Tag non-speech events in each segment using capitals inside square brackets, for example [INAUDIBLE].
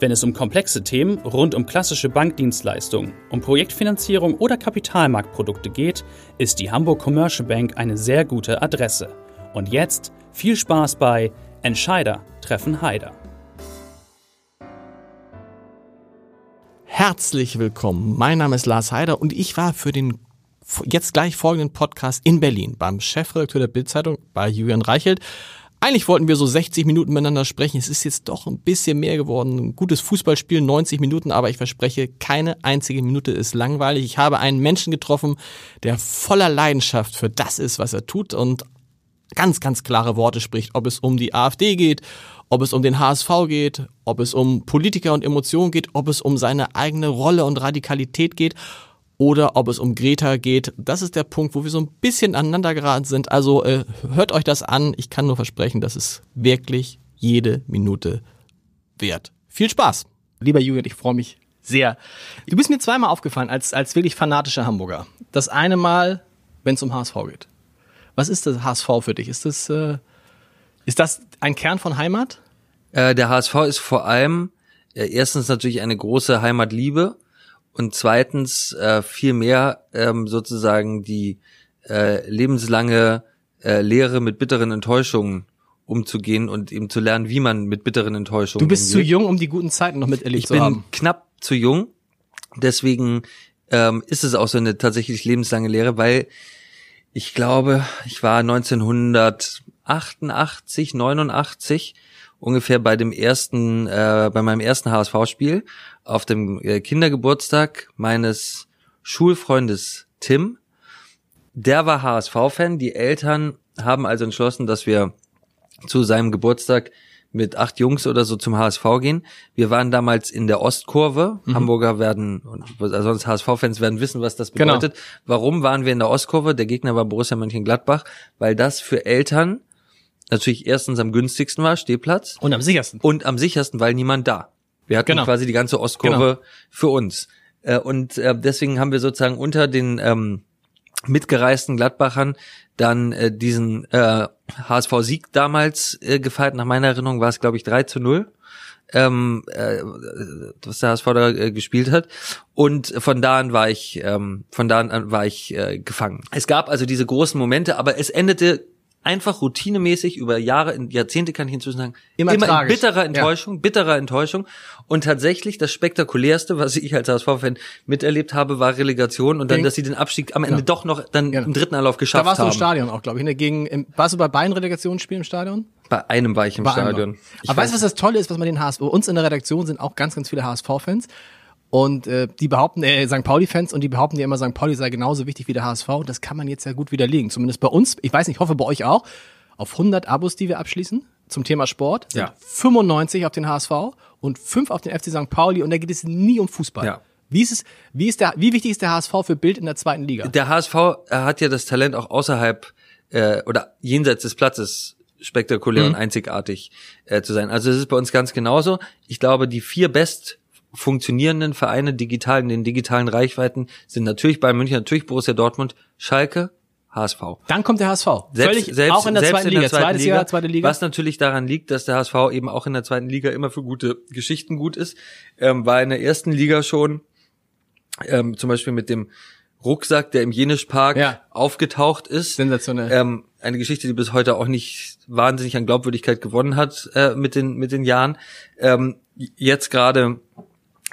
Wenn es um komplexe Themen rund um klassische Bankdienstleistungen, um Projektfinanzierung oder Kapitalmarktprodukte geht, ist die Hamburg Commercial Bank eine sehr gute Adresse. Und jetzt viel Spaß bei Entscheider treffen Heider. Herzlich willkommen. Mein Name ist Lars Heider und ich war für den jetzt gleich folgenden Podcast in Berlin beim Chefredakteur der Bildzeitung bei Julian Reichelt eigentlich wollten wir so 60 Minuten miteinander sprechen. Es ist jetzt doch ein bisschen mehr geworden. Ein gutes Fußballspiel, 90 Minuten, aber ich verspreche, keine einzige Minute ist langweilig. Ich habe einen Menschen getroffen, der voller Leidenschaft für das ist, was er tut und ganz, ganz klare Worte spricht, ob es um die AfD geht, ob es um den HSV geht, ob es um Politiker und Emotionen geht, ob es um seine eigene Rolle und Radikalität geht oder ob es um Greta geht. Das ist der Punkt, wo wir so ein bisschen aneinander geraten sind. Also äh, hört euch das an. Ich kann nur versprechen, das ist wirklich jede Minute wert. Viel Spaß. Lieber Julian, ich freue mich sehr. Du bist mir zweimal aufgefallen als, als wirklich fanatischer Hamburger. Das eine Mal, wenn es um HSV geht. Was ist das HSV für dich? Ist das, äh, ist das ein Kern von Heimat? Äh, der HSV ist vor allem äh, erstens natürlich eine große Heimatliebe und zweitens äh, viel mehr ähm, sozusagen die äh, lebenslange äh, Lehre mit bitteren Enttäuschungen umzugehen und eben zu lernen, wie man mit bitteren Enttäuschungen Du bist umgeht. zu jung, um die guten Zeiten noch miterlebt ich zu haben. Ich bin knapp zu jung, deswegen ähm, ist es auch so eine tatsächlich lebenslange Lehre, weil ich glaube, ich war 1988, 89 ungefähr bei dem ersten, äh, bei meinem ersten HSV-Spiel auf dem äh, Kindergeburtstag meines Schulfreundes Tim. Der war HSV-Fan. Die Eltern haben also entschlossen, dass wir zu seinem Geburtstag mit acht Jungs oder so zum HSV gehen. Wir waren damals in der Ostkurve. Mhm. Hamburger werden, also sonst HSV-Fans werden wissen, was das genau. bedeutet. Genau. Warum waren wir in der Ostkurve? Der Gegner war Borussia Mönchengladbach, weil das für Eltern natürlich erstens am günstigsten war, Stehplatz. Und am sichersten. Und am sichersten, weil niemand da. Wir hatten genau. quasi die ganze Ostkurve genau. für uns. Äh, und äh, deswegen haben wir sozusagen unter den ähm, mitgereisten Gladbachern dann äh, diesen äh, HSV-Sieg damals äh, gefeiert. Nach meiner Erinnerung war es, glaube ich, 3 zu 0 ähm, äh, was der HSV da äh, gespielt hat. Und von da an war ich, ähm, von da an war ich äh, gefangen. Es gab also diese großen Momente, aber es endete einfach routinemäßig über Jahre, Jahrzehnte kann ich inzwischen sagen, immer, immer in bitterer Enttäuschung, ja. bitterer Enttäuschung. Und tatsächlich das spektakulärste, was ich als HSV-Fan miterlebt habe, war Relegation und dann, dass sie den Abstieg am Ende genau. doch noch dann genau. im dritten Anlauf geschafft haben. Da warst haben. du im Stadion auch, glaube ich. Ne? Gegen, warst du bei beiden Relegationsspielen im Stadion? Bei einem war ich im bei Stadion. Aber weißt du, was das Tolle ist, was man den HSV, uns in der Redaktion sind auch ganz, ganz viele HSV-Fans. Und äh, die behaupten, äh, St. Pauli-Fans und die behaupten ja immer, St. Pauli sei genauso wichtig wie der HSV. Und das kann man jetzt ja gut widerlegen. Zumindest bei uns. Ich weiß nicht, ich hoffe bei euch auch. Auf 100 Abos, die wir abschließen zum Thema Sport, ja. 95 auf den HSV und 5 auf den FC St. Pauli. Und da geht es nie um Fußball. Ja. Wie ist es, wie ist der, wie wichtig ist der HSV für Bild in der zweiten Liga? Der HSV hat ja das Talent auch außerhalb äh, oder jenseits des Platzes spektakulär mhm. und einzigartig äh, zu sein. Also es ist bei uns ganz genauso. Ich glaube, die vier best funktionierenden Vereine digital in den digitalen Reichweiten sind natürlich bei München, natürlich Borussia Dortmund, Schalke, HSV. Dann kommt der HSV. Selbst, Völlig, selbst, auch in der zweiten in der Liga, zweiten zweites Liga, Jahr, zweite Liga. Was natürlich daran liegt, dass der HSV eben auch in der zweiten Liga immer für gute Geschichten gut ist. Ähm, war in der ersten Liga schon, ähm, zum Beispiel mit dem Rucksack, der im Jenischpark ja. aufgetaucht ist. Sensationell. Ähm, eine Geschichte, die bis heute auch nicht wahnsinnig an Glaubwürdigkeit gewonnen hat äh, mit den mit den Jahren. Ähm, jetzt gerade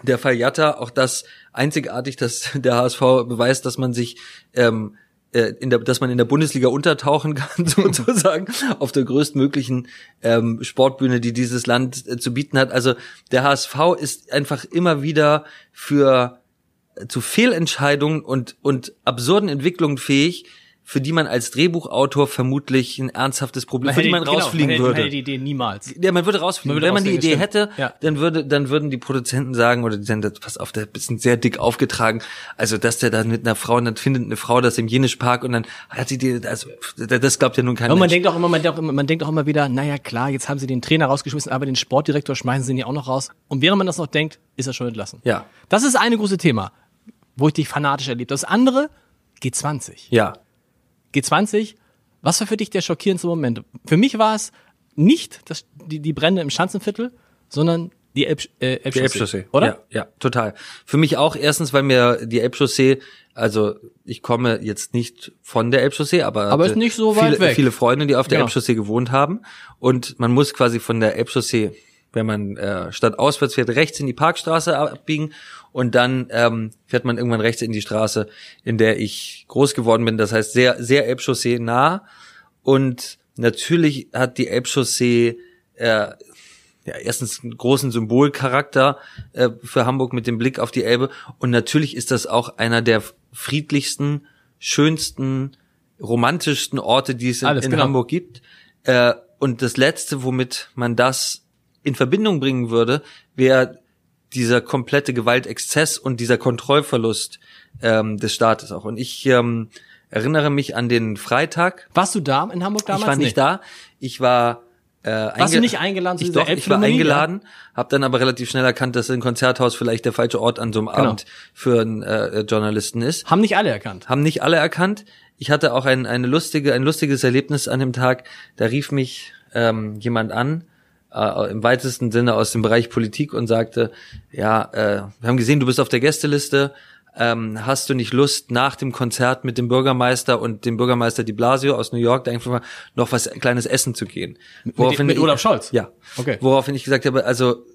der Fall Jatta, auch das einzigartig, dass der HSV beweist, dass man sich ähm, äh, in der, dass man in der Bundesliga untertauchen [LAUGHS] kann, sozusagen, auf der größtmöglichen ähm, Sportbühne, die dieses Land äh, zu bieten hat. Also der HSV ist einfach immer wieder für äh, zu Fehlentscheidungen und, und absurden Entwicklungen fähig, für die man als Drehbuchautor vermutlich ein ernsthaftes Problem, Man für die man genau, rausfliegen man hätte, würde. Man hätte die Idee niemals. Ja, man würde rausfliegen. Man würde Wenn man die Idee stimmt. hätte, Ja. dann würde, dann würden die Produzenten sagen, oder die Sender, pass auf, der ist ein bisschen sehr dick aufgetragen. Also, dass der dann mit einer Frau, und dann findet eine Frau das im Jenischpark und dann hat sie die, also, das glaubt ja nun kein Und man Mensch. denkt auch immer, man denkt auch immer, man denkt auch immer wieder, naja klar, jetzt haben sie den Trainer rausgeschmissen, aber den Sportdirektor schmeißen sie ja auch noch raus. Und während man das noch denkt, ist er schon entlassen. Ja. Das ist eine große Thema, wo ich dich fanatisch erlebt. Das andere, G20. Ja. G20, was war für dich der schockierendste Moment? Für mich war es nicht das, die, die Brände im Schanzenviertel, sondern die Elb, äh, Elbchaussee. Die Elbchaussee. Oder? Ja, ja, total. Für mich auch erstens, weil mir die Elbchaussee, also ich komme jetzt nicht von der Elbchaussee, aber, Aber ist nicht so weit viele, weg. viele Freunde, die auf der Genau. Elbchaussee gewohnt haben und man muss quasi von der Elbchaussee, wenn man äh, statt auswärts fährt, rechts in die Parkstraße abbiegen und dann ähm, fährt man irgendwann rechts in die Straße, in der ich groß geworden bin. Das heißt sehr, sehr Elbchaussee nah und natürlich hat die Elbchaussee äh, ja, erstens einen großen Symbolcharakter äh, für Hamburg mit dem Blick auf die Elbe und natürlich ist das auch einer der friedlichsten, schönsten, romantischsten Orte, die es in, in genau. Hamburg gibt. Äh, und das Letzte, womit man das in Verbindung bringen würde, wäre dieser komplette Gewaltexzess und dieser Kontrollverlust ähm, des Staates auch. Und ich ähm, erinnere mich an den Freitag, Warst du da in Hamburg damals? ich war nicht Nee. da. Ich war äh, Warst du nicht eingeladen zu ich, doch, ich war eingeladen, habe dann aber relativ schnell erkannt, dass ein Konzerthaus vielleicht der falsche Ort an so einem Genau. Abend für einen äh, Journalisten ist. Haben nicht alle erkannt. Haben nicht alle erkannt. Ich hatte auch ein, eine lustige, ein lustiges Erlebnis an dem Tag. Da rief mich ähm, jemand an, äh, im weitesten Sinne aus dem Bereich Politik und sagte, ja, äh, wir haben gesehen, du bist auf der Gästeliste. Ähm, hast du nicht Lust, nach dem Konzert mit dem Bürgermeister und dem Bürgermeister Di Blasio aus New York da einfach mal noch was kleines essen zu gehen? mit ich, Olaf Scholz? Ja. Okay. Woraufhin ich gesagt habe, also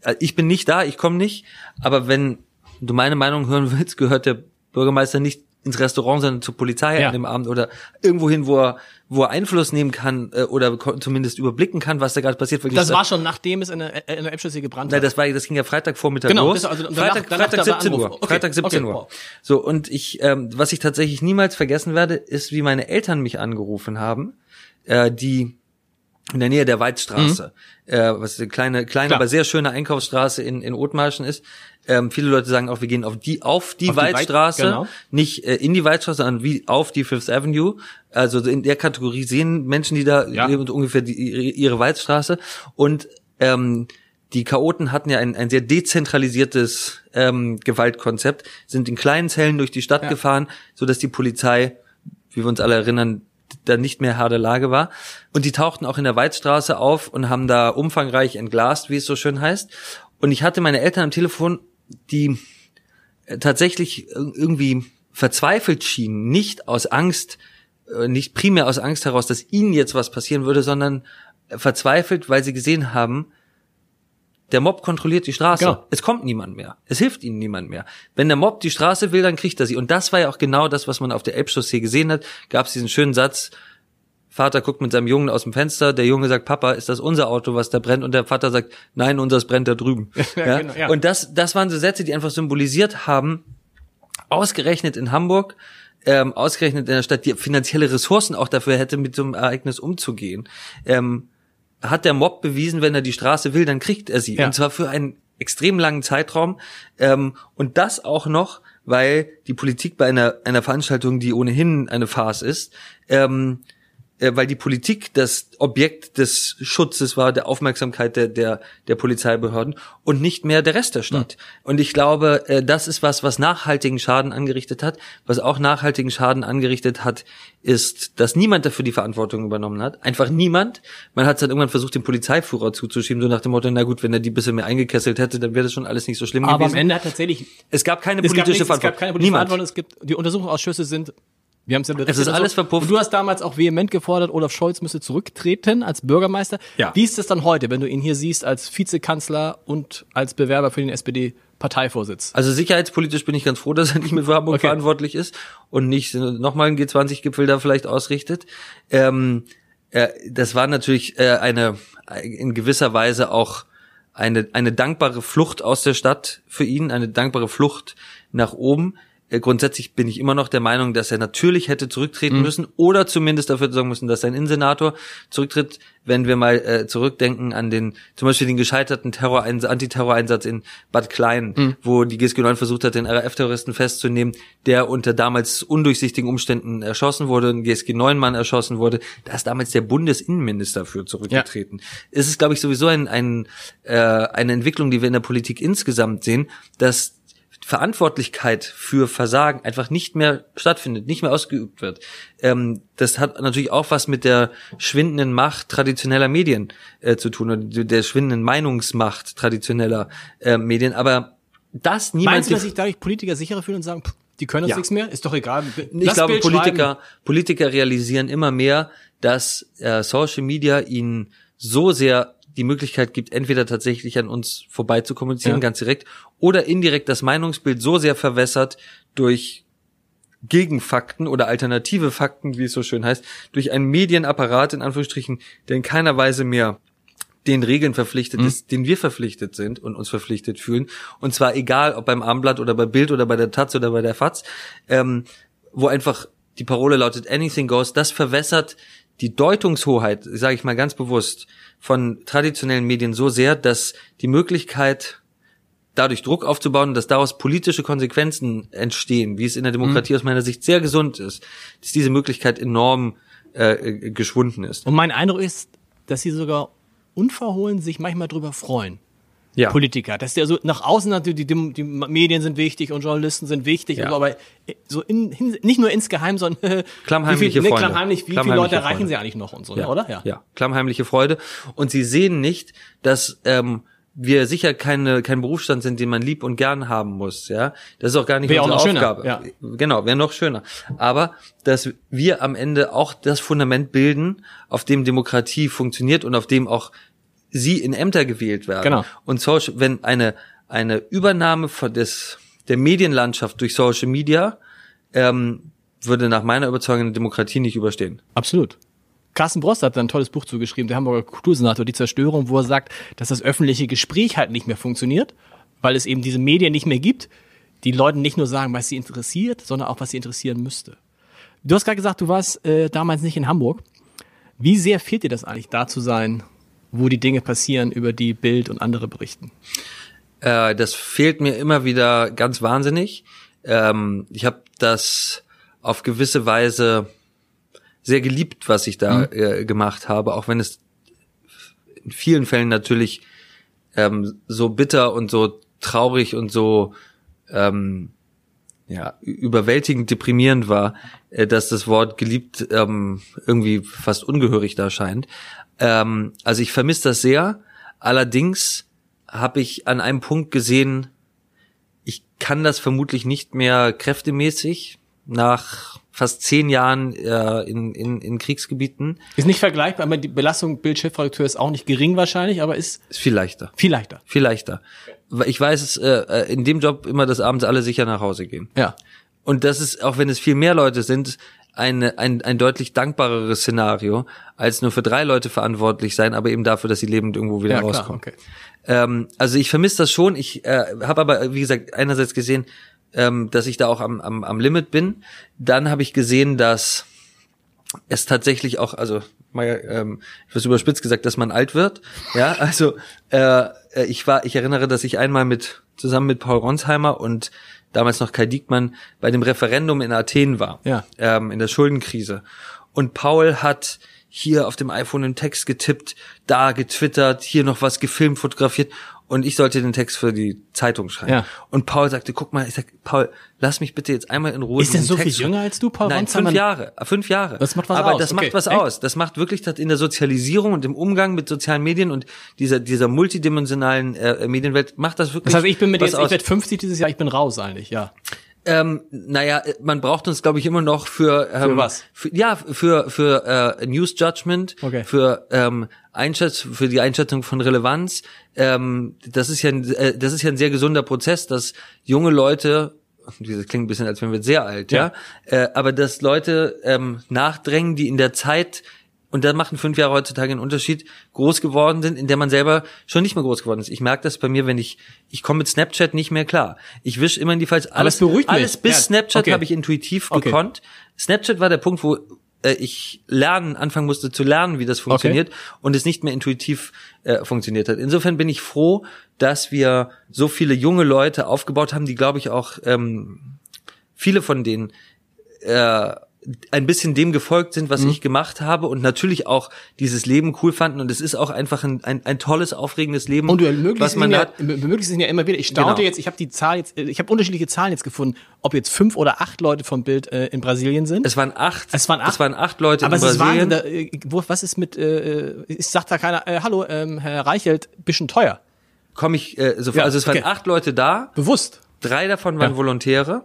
äh, ich bin nicht da, ich komme nicht, aber wenn du meine Meinung hören willst, gehört der Bürgermeister nicht ins Restaurant, sondern zur Polizei Ja. an dem Abend oder irgendwohin, wo er, wo er Einfluss nehmen kann äh, oder zumindest überblicken kann, was da gerade passiert. Das war schon nachdem es in der, in der Elbchaussee gebrannt Nein, hat. das war, das ging ja Freitagvormittag Genau, los. das- also Freitag, danach Freitag da war 17 Uhr. Okay, Freitag 17 okay, Uhr. So, und ich, ähm, was ich tatsächlich niemals vergessen werde, ist, wie meine Eltern mich angerufen haben, äh, die in der Nähe der Weidstraße, äh, was eine kleine, kleine, Mhm. Klar. aber sehr schöne Einkaufsstraße in, in Othmarschen ist. Ähm, viele Leute sagen auch, wir gehen auf die, auf die Auf die Weid- Weidstraße, genau. nicht äh, in die Weidstraße, sondern wie auf die Fifth Avenue. Also in der Kategorie sehen Menschen, die da Ja. leben, ungefähr die, ihre, Weidstraße. Und ähm, die Chaoten hatten ja ein, ein sehr dezentralisiertes ähm, Gewaltkonzept, sind in kleinen Zellen durch die Stadt Ja. gefahren, so dass die Polizei, wie wir uns alle erinnern, da nicht mehr der Lage war. Und die tauchten auch in der Weidstraße auf und haben da umfangreich entglast, wie es so schön heißt. Und ich hatte meine Eltern am Telefon, die äh, tatsächlich ir- irgendwie verzweifelt schienen, nicht aus Angst, äh, nicht primär aus Angst heraus, dass ihnen jetzt was passieren würde, sondern äh, verzweifelt, weil sie gesehen haben, der Mob kontrolliert die Straße. Genau. Es kommt niemand mehr. Es hilft ihnen niemand mehr. Wenn der Mob die Straße will, dann kriegt er sie. Und das war ja auch genau das, was man auf der Elbchaussee gesehen hat. Gab es diesen schönen Satz, Vater guckt mit seinem Jungen aus dem Fenster, der Junge sagt, Papa, ist das unser Auto, was da brennt? Und der Vater sagt, nein, unseres brennt da drüben. [LAUGHS] ja, genau, ja. Und das, das waren so Sätze, die einfach symbolisiert haben, ausgerechnet in Hamburg, ähm, ausgerechnet in der Stadt, die finanzielle Ressourcen auch dafür hätte, mit so einem Ereignis umzugehen, ähm, hat der Mob bewiesen, wenn er die Straße will, dann kriegt er sie. Ja. Und zwar für einen extrem langen Zeitraum. Ähm, und das auch noch, weil die Politik bei einer, einer Veranstaltung, die ohnehin eine Farce ist, ähm, äh, weil die Politik das Objekt des Schutzes war, der Aufmerksamkeit der, der, der Polizeibehörden und nicht mehr der Rest der Stadt. Und ich glaube, äh, das ist was, was nachhaltigen Schaden angerichtet hat. Was auch nachhaltigen Schaden angerichtet hat, ist, dass niemand dafür die Verantwortung übernommen hat. Einfach niemand. Man hat es dann irgendwann versucht, dem Polizeiführer zuzuschieben, so nach dem Motto, na gut, wenn er die bisschen mehr eingekesselt hätte, dann wäre das schon alles nicht so schlimm aber gewesen. am Ende hat tatsächlich es gab keine es gab, politische nichts, es gab keine politische Niemand. Verantwortung. Es gibt die Untersuchungsausschüsse sind wir haben es ja berichtet. Es ist alles verpufft. Und du hast damals auch vehement gefordert, Olaf Scholz müsse zurücktreten als Bürgermeister. Ja. Wie ist es dann heute, wenn du ihn hier siehst als Vizekanzler und als Bewerber für den SPD-Parteivorsitz? Also sicherheitspolitisch bin ich ganz froh, dass er nicht für Hamburg Okay. verantwortlich ist und nicht nochmal einen G20-Gipfel da vielleicht ausrichtet. Ähm, äh, das war natürlich äh, eine in gewisser Weise auch eine, eine dankbare Flucht aus der Stadt für ihn, eine dankbare Flucht nach oben. Äh, grundsätzlich bin ich immer noch der Meinung, dass er natürlich hätte zurücktreten mhm. müssen oder zumindest dafür sorgen müssen, dass sein Innensenator zurücktritt. Wenn wir mal äh, zurückdenken an den, zum Beispiel den gescheiterten Terroreinsatz, Antiterroreinsatz in Bad Klein, mhm. wo die GSG 9 versucht hat, den RAF-Terroristen festzunehmen, der unter damals undurchsichtigen Umständen erschossen wurde, ein GSG 9-Mann erschossen wurde. Da ist damals der Bundesinnenminister für zurückgetreten. Ja. Es ist, glaube ich, sowieso ein, ein, äh, eine Entwicklung, die wir in der Politik insgesamt sehen, dass Verantwortlichkeit für Versagen einfach nicht mehr stattfindet, nicht mehr ausgeübt wird. Ähm, das hat natürlich auch was mit der schwindenden Macht traditioneller Medien äh, zu tun oder der schwindenden Meinungsmacht traditioneller äh, Medien. Aber das niemand. Meinst du, dass sich dadurch Politiker sicherer fühlen und sagen, pff, die können uns ja. nichts mehr? Ist doch egal. Lass ich glaube, Bild Politiker, Politiker realisieren immer mehr, dass äh, Social Media ihnen so sehr die Möglichkeit gibt, entweder tatsächlich an uns vorbei zu kommunizieren, ja. ganz direkt, oder indirekt das Meinungsbild so sehr verwässert durch Gegenfakten oder alternative Fakten, wie es so schön heißt, durch einen Medienapparat in Anführungsstrichen, der in keiner Weise mehr den Regeln verpflichtet mhm. ist, denen wir verpflichtet sind und uns verpflichtet fühlen. Und zwar egal, ob beim Armblatt oder bei Bild oder bei der Taz oder bei der Faz, ähm, wo einfach die Parole lautet Anything goes, das verwässert die Deutungshoheit, sage ich mal ganz bewusst, von traditionellen Medien so sehr, dass die Möglichkeit, dadurch Druck aufzubauen, dass daraus politische Konsequenzen entstehen, wie es in der Demokratie mhm. aus meiner Sicht sehr gesund ist, dass diese Möglichkeit enorm äh, geschwunden ist. Und mein Eindruck ist, dass sie sogar unverhohlen sich manchmal drüber freuen ja. Politiker. Dass der so nach außen natürlich, die, die Medien sind wichtig und Journalisten sind wichtig, ja. aber so in, in, nicht nur insgeheim, sondern [LAUGHS] klammheimliche wie viel. Ne, klammheimlich, wie viele Leute erreichen sie eigentlich noch und so, ja. oder? Ja. ja, klammheimliche Freude. Und sie sehen nicht, dass ähm, wir sicher keine, kein Berufsstand sind, den man lieb und gern haben muss, ja. Das ist auch gar nicht wär unsere Aufgabe. Ja. Genau, wäre noch schöner. Aber, dass wir am Ende auch das Fundament bilden, auf dem Demokratie funktioniert und auf dem auch sie in Ämter gewählt werden. Genau. Und Social, wenn eine, eine Übernahme von des, der Medienlandschaft durch Social Media, ähm, würde nach meiner Überzeugung eine Demokratie nicht überstehen. Absolut. Carsten Brost hat da ein tolles Buch zugeschrieben, der Hamburger Kultursenator, die Zerstörung, wo er sagt, dass das öffentliche Gespräch halt nicht mehr funktioniert, weil es eben diese Medien nicht mehr gibt, die Leuten nicht nur sagen, was sie interessiert, sondern auch, was sie interessieren müsste. Du hast gerade gesagt, du warst äh, damals nicht in Hamburg. Wie sehr fehlt dir das eigentlich, da zu sein wo die Dinge passieren, über die Bild und andere berichten? Äh, das fehlt mir immer wieder ganz wahnsinnig. Ähm, ich habe das auf gewisse Weise sehr geliebt, was ich da mhm. äh, gemacht habe, auch wenn es in vielen Fällen natürlich ähm, so bitter und so traurig und so ähm, ja, überwältigend deprimierend war, äh, dass das Wort geliebt ähm, irgendwie fast ungehörig da scheint. Ähm, also ich vermisse das sehr. Allerdings habe ich an einem Punkt gesehen, ich kann das vermutlich nicht mehr kräftemäßig nach fast zehn Jahren äh, in, in, in Kriegsgebieten. Ist nicht vergleichbar, aber die Belastung Bildchefredakteur ist auch nicht gering wahrscheinlich, aber ist ist viel leichter. Viel leichter. Viel leichter. Ich weiß es äh, in dem Job immer, dass abends alle sicher nach Hause gehen. Ja. Und das ist, auch wenn es viel mehr Leute sind, eine, ein, ein deutlich dankbareres Szenario, als nur für drei Leute verantwortlich sein, aber eben dafür, dass sie lebend irgendwo wieder ja, rauskommen. Klar, okay. ähm, also ich vermisse das schon. Ich äh, habe aber, wie gesagt, einerseits gesehen, ähm, dass ich da auch am, am, am Limit bin. Dann habe ich gesehen, dass es tatsächlich auch, also mal ähm, etwas überspitzt gesagt, dass man alt wird. Ja, [LAUGHS] also äh, ich war, ich erinnere, dass ich einmal mit zusammen mit Paul Ronsheimer und damals noch Kai Diekmann, bei dem Referendum in Athen war, ja. ähm, in der Schuldenkrise. Und Paul hat hier auf dem iPhone einen Text getippt, da getwittert, hier noch was gefilmt, fotografiert und ich sollte den Text für die Zeitung schreiben. Ja. Und Paul sagte, guck mal, ich sag, Paul, lass mich bitte jetzt einmal in Ruhe. Ist denn so Text viel jünger als du, Paul? Nein, fünf Jahre, fünf Jahre. Das macht was Aber aus. das okay. macht was Echt? aus. Das macht wirklich das in der Sozialisierung und im Umgang mit sozialen Medien und dieser dieser multidimensionalen äh, Medienwelt macht das wirklich. Das heißt, ich bin mit jetzt, aus. ich werde 50 dieses Jahr, ich bin raus eigentlich, ja. Ähm, naja, man braucht uns, glaube ich, immer noch für ähm, für was? Für, ja, für für äh, News Judgment, okay. für ähm, Einschätz für die Einschätzung von Relevanz. Ähm, das ist ja ein, äh, das ist ja ein sehr gesunder Prozess, dass junge Leute das klingt ein bisschen, als wären wir sehr alt, ja, ja? Äh, aber dass Leute ähm, nachdrängen, die in der Zeit und da machen fünf Jahre heutzutage einen Unterschied, groß geworden sind, in der man selber schon nicht mehr groß geworden ist. Ich merke das bei mir, wenn ich, ich komme mit Snapchat nicht mehr klar. Ich wisch immer in die falsche, alles, beruhigt mich. alles bis Ja, Snapchat okay. habe ich intuitiv Okay. gekonnt. Snapchat war der Punkt, wo äh, ich lernen, anfangen musste zu lernen, wie das funktioniert und es nicht mehr intuitiv äh, funktioniert hat. Insofern bin ich froh, dass wir so viele junge Leute aufgebaut haben, die glaube ich auch ähm, viele von denen äh, ein bisschen dem gefolgt sind, Mhm. was ich gemacht habe und natürlich auch dieses Leben cool fanden und es ist auch einfach ein, ein, ein tolles, aufregendes Leben, Und du ermöglichst was es man ihnen hat. ja, ermöglichst es ja immer wieder. Ich staunte Genau. jetzt, ich habe die Zahl jetzt, ich habe unterschiedliche Zahlen jetzt gefunden, ob jetzt fünf oder acht Leute vom Bild äh, in Brasilien sind. Es waren acht, Es waren acht? es waren acht Leute aber in es ist Brasilien. Wahnsinn, da, äh, was ist mit, äh, ich sagt da keiner, äh, hallo, ähm, Herr Reichelt, bisschen teuer. Komme ich äh, sofort. Ja, also es waren okay. acht Leute da, Bewusst. drei davon waren Ja. Volontäre,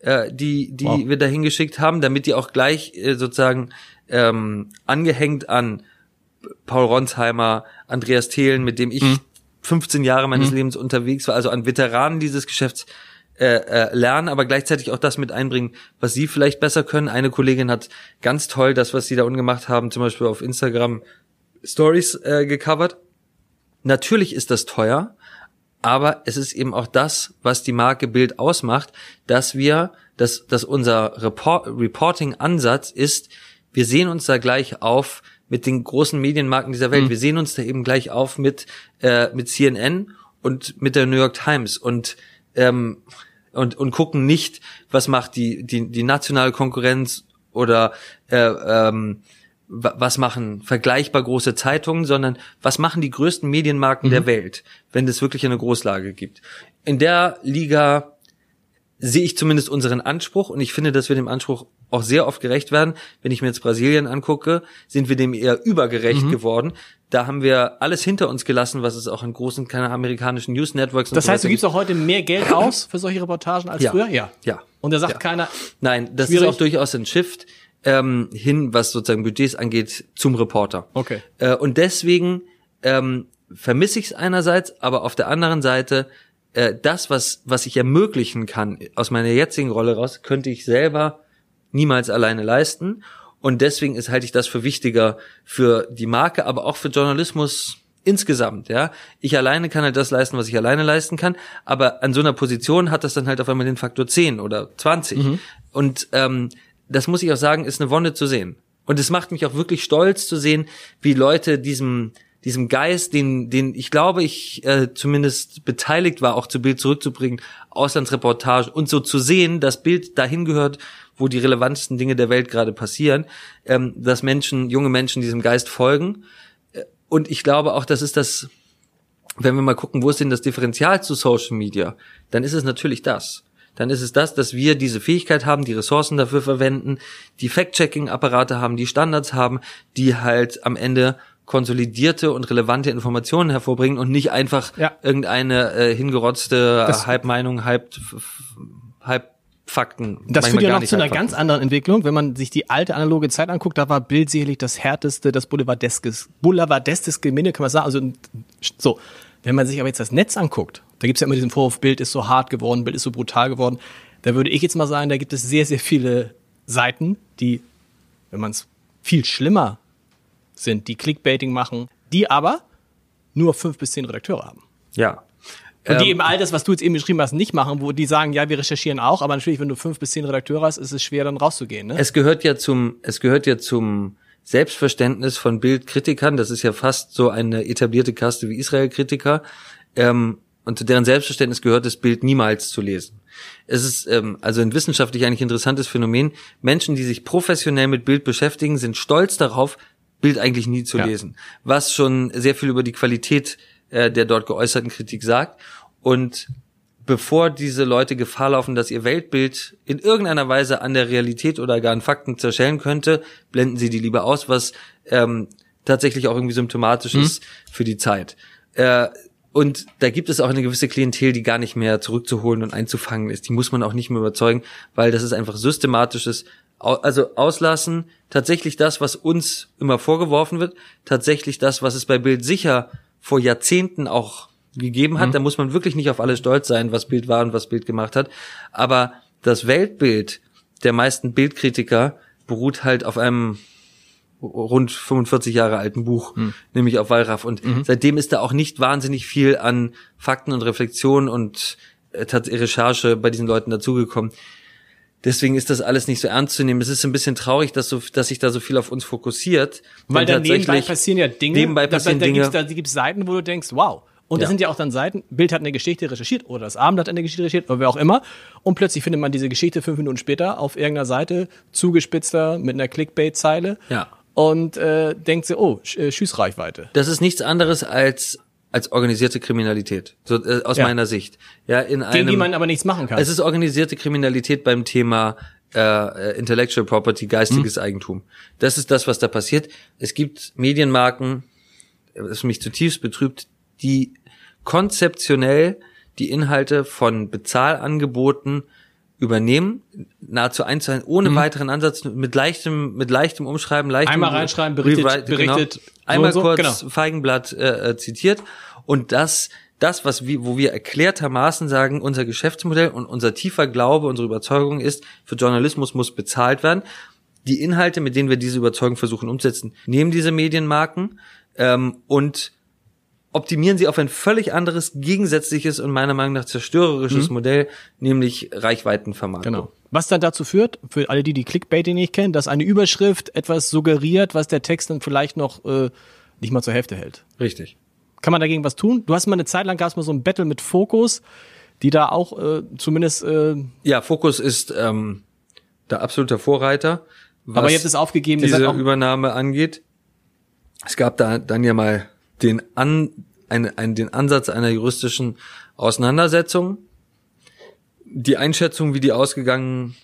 äh, die die Wow. wir dahin geschickt haben, damit die auch gleich äh, sozusagen ähm, angehängt an Paul Ronsheimer, Andreas Thelen, mit dem ich Mhm. 15 Jahre meines Lebens unterwegs war, also an Veteranen dieses Geschäfts äh, äh, lernen, aber gleichzeitig auch das mit einbringen, was sie vielleicht besser können. Eine Kollegin hat ganz toll das, was sie da unten gemacht haben, zum Beispiel auf Instagram Stories äh, gecovert. Natürlich ist das teuer, aber es ist eben auch das, was die Marke Bild ausmacht, dass wir, dass, dass unser Report, Reporting-Ansatz ist, wir sehen uns da gleich auf mit den großen Medienmarken dieser Welt. Wir sehen uns da eben gleich auf mit, äh, mit CNN und mit der New York Times und, ähm, und, und gucken nicht, was macht die, die, die nationale Konkurrenz oder äh, ähm, was machen vergleichbar große Zeitungen, sondern was machen die größten Medienmarken der Welt, wenn es wirklich eine Großlage gibt. In der Liga sehe ich zumindest unseren Anspruch und ich finde, dass wir dem Anspruch auch sehr oft gerecht werden. Wenn ich mir jetzt Brasilien angucke, sind wir dem eher übergerecht geworden. Da haben wir alles hinter uns gelassen, was es auch in großen amerikanischen News Networks und Das so heißt, du gibst auch heute mehr Geld [CLEARS THROAT] aus für solche Reportagen als Ja. früher? Ja. Ja. Und da sagt Ja. keiner, Nein, das Schwierig. ist auch durchaus ein Shift ähm, hin, was sozusagen Budgets angeht, zum Reporter. Okay. Äh, und deswegen ähm, vermisse ich es einerseits, aber auf der anderen Seite äh, das, was was ich ermöglichen kann aus meiner jetzigen Rolle raus, könnte ich selber niemals alleine leisten. Und deswegen ist halte ich das für wichtiger für die Marke, aber auch für Journalismus insgesamt, ja. Ich alleine kann halt das leisten, was ich alleine leisten kann, aber an so einer Position hat das dann halt auf einmal den Faktor 10 oder 20. Und ähm, das muss ich auch sagen, ist eine Wonne zu sehen. Und es macht mich auch wirklich stolz zu sehen, wie Leute diesem diesem Geist, den, den ich glaube, ich äh, zumindest beteiligt war, auch zu Bild zurückzubringen, Auslandsreportage und so zu sehen, dass Bild dahin gehört, wo die relevantesten Dinge der Welt gerade passieren, ähm, dass Menschen, junge Menschen diesem Geist folgen. Äh, Und ich glaube auch, das ist das, wenn wir mal gucken, wo ist denn das Differential zu Social Media, dann ist es natürlich das. Dann ist es das, dass wir diese Fähigkeit haben, die Ressourcen dafür verwenden, die Fact-Checking-Apparate haben, die Standards haben, die halt am Ende konsolidierte und relevante Informationen hervorbringen und nicht einfach Ja. irgendeine äh, hingerotzte Das- Halbmeinung, Halb, Halbfakten. Das manchmal führt ja noch zu einer ganz anderen Entwicklung. Wenn man sich die alte analoge Zeit anguckt, da war Bild sicherlich das härteste, das Boulevardeskes, Boulevardestes Geminde, kann man sagen. Also so, wenn man sich aber jetzt das Netz anguckt, da gibt's ja immer diesen Vorwurf, Bild ist so hart geworden, Bild ist so brutal geworden. Da würde ich jetzt mal sagen, da gibt es sehr, sehr viele Seiten, die, wenn man es viel schlimmer sind, die Clickbaiting machen, die aber nur fünf bis zehn Redakteure haben. Ja. Und die Ähm, eben all das, was du jetzt eben beschrieben hast, nicht machen, wo die sagen, ja, wir recherchieren auch, aber natürlich, wenn du fünf bis zehn Redakteure hast, ist es schwer, dann rauszugehen. Ne? Es gehört ja zum, es gehört ja zum Selbstverständnis von Bildkritikern. Das ist ja fast so eine etablierte Kaste wie Israel-Kritiker. Ähm, und zu deren Selbstverständnis gehört es, Bild niemals zu lesen. Es ist ähm, also ein wissenschaftlich eigentlich interessantes Phänomen. Menschen, die sich professionell mit Bild beschäftigen, sind stolz darauf, Bild eigentlich nie zu Ja. lesen. Was schon sehr viel über die Qualität äh, der dort geäußerten Kritik sagt. Und bevor diese Leute Gefahr laufen, dass ihr Weltbild in irgendeiner Weise an der Realität oder gar an Fakten zerschellen könnte, blenden sie die lieber aus, was ähm, tatsächlich auch irgendwie symptomatisch ist für die Zeit. Äh, und da gibt es auch eine gewisse Klientel, die gar nicht mehr zurückzuholen und einzufangen ist. Die muss man auch nicht mehr überzeugen, weil das ist einfach systematisches, also auslassen, tatsächlich das, was uns immer vorgeworfen wird, tatsächlich das, was es bei Bild sicher vor Jahrzehnten auch gegeben hat. Da muss man wirklich nicht auf alles stolz sein, was Bild war und was Bild gemacht hat. Aber das Weltbild der meisten Bildkritiker beruht halt auf einem rund 45 Jahre alten Buch, mhm. nämlich auf Wallraff. Und mhm. seitdem ist da auch nicht wahnsinnig viel an Fakten und Reflexion und äh, Recherche bei diesen Leuten dazugekommen. Deswegen ist das alles nicht so ernst zu nehmen. Es ist ein bisschen traurig, dass, so, dass sich da so viel auf uns fokussiert. Weil da nebenbei passieren ja Dinge. Nebenbei passieren da, da, Dinge. Gibt's, da gibt's Seiten, wo du denkst, wow. Und ja. das sind ja auch dann Seiten, Bild hat eine Geschichte recherchiert oder das Abend hat eine Geschichte recherchiert oder wer auch immer. Und plötzlich findet man diese Geschichte fünf Minuten später auf irgendeiner Seite, zugespitzter mit einer Clickbait-Zeile. Ja. Und äh, denkt sie, oh, Sch äh, Schießreichweite. Das ist nichts anderes als als organisierte Kriminalität, so, äh, aus ja. meiner Sicht. Ja, in einem, Gegen die man aber nichts machen kann. Es ist organisierte Kriminalität beim Thema äh, Intellectual Property, geistiges mhm. Eigentum. Das ist das, was da passiert. Es gibt Medienmarken, das mich zutiefst betrübt, die konzeptionell die Inhalte von Bezahlangeboten übernehmen, nahezu eins zu eins, ohne mhm. weiteren Ansatz, mit leichtem, mit leichtem Umschreiben, leichtem einmal reinschreiben, berichtet, Rewrite, genau. berichtet, genau. einmal so kurz genau. Feigenblatt äh, äh, zitiert und das das, was wir, wo wir erklärtermaßen sagen, unser Geschäftsmodell und unser tiefer Glaube, unsere Überzeugung ist, für Journalismus muss bezahlt werden. Die Inhalte, mit denen wir diese Überzeugung versuchen umzusetzen, nehmen diese Medienmarken ähm, und optimieren sie auf ein völlig anderes, gegensätzliches und meiner Meinung nach zerstörerisches mhm. Modell, nämlich Reichweitenvermarktung. Genau. Was dann dazu führt, für alle, die die Clickbaiting nicht kennen, dass eine Überschrift etwas suggeriert, was der Text dann vielleicht noch äh, nicht mal zur Hälfte hält. Richtig. Kann man dagegen was tun? Du hast mal eine Zeit lang, gab mal so ein Battle mit Focus, die da auch äh, zumindest... Äh ja, Focus ist ähm, der absolute Vorreiter. Was aber jetzt ist aufgegeben, diese Übernahme angeht. Es gab da dann ja mal den, An, ein, ein, den Ansatz einer juristischen Auseinandersetzung. Die Einschätzung, wie die ausgegangen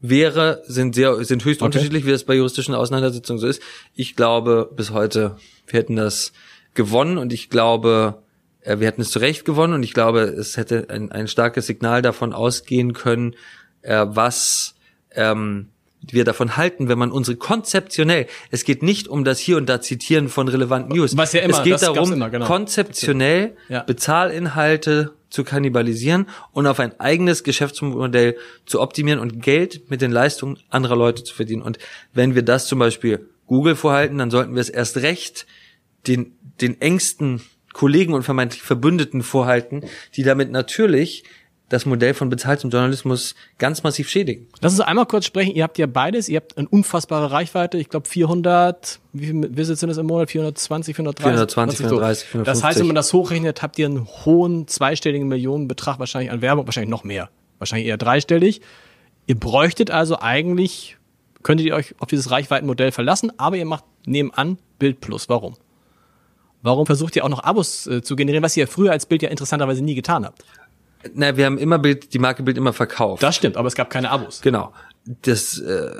wäre, sind sehr, sind höchst okay. unterschiedlich, wie das bei juristischen Auseinandersetzungen so ist. Ich glaube bis heute, wir hätten das gewonnen und ich glaube, äh, wir hätten es zu Recht gewonnen und ich glaube, es hätte ein, ein starkes Signal davon ausgehen können, äh, was ähm, wir davon halten, wenn man unsere konzeptionell, es geht nicht um das hier und da Zitieren von relevanten News. Was ja immer, es geht darum, immer, genau. konzeptionell ja. Bezahlinhalte zu kannibalisieren und auf ein eigenes Geschäftsmodell zu optimieren und Geld mit den Leistungen anderer Leute zu verdienen. Und wenn wir das zum Beispiel Google vorhalten, dann sollten wir es erst recht den, den engsten Kollegen und vermeintlich Verbündeten vorhalten, die damit natürlich das Modell von bezahltem Journalismus ganz massiv schädigen. Lass uns einmal kurz sprechen. Ihr habt ja beides. Ihr habt eine unfassbare Reichweite. Ich glaube 400, wie viel Visits sind das im Monat? 420, 430? 420, 430, 450. Das heißt, wenn man das hochrechnet, habt ihr einen hohen zweistelligen Millionenbetrag wahrscheinlich an Werbung, wahrscheinlich noch mehr. Wahrscheinlich eher dreistellig. Ihr bräuchtet also eigentlich, könntet ihr euch auf dieses Reichweitenmodell verlassen, aber ihr macht nebenan Bild Plus. Warum? Warum versucht ihr auch noch Abos äh, zu generieren, was ihr früher als Bild ja interessanterweise nie getan habt? Na, wir haben immer Bild, die Marke Bild immer verkauft. Das stimmt, aber es gab keine Abos. Genau. Das äh,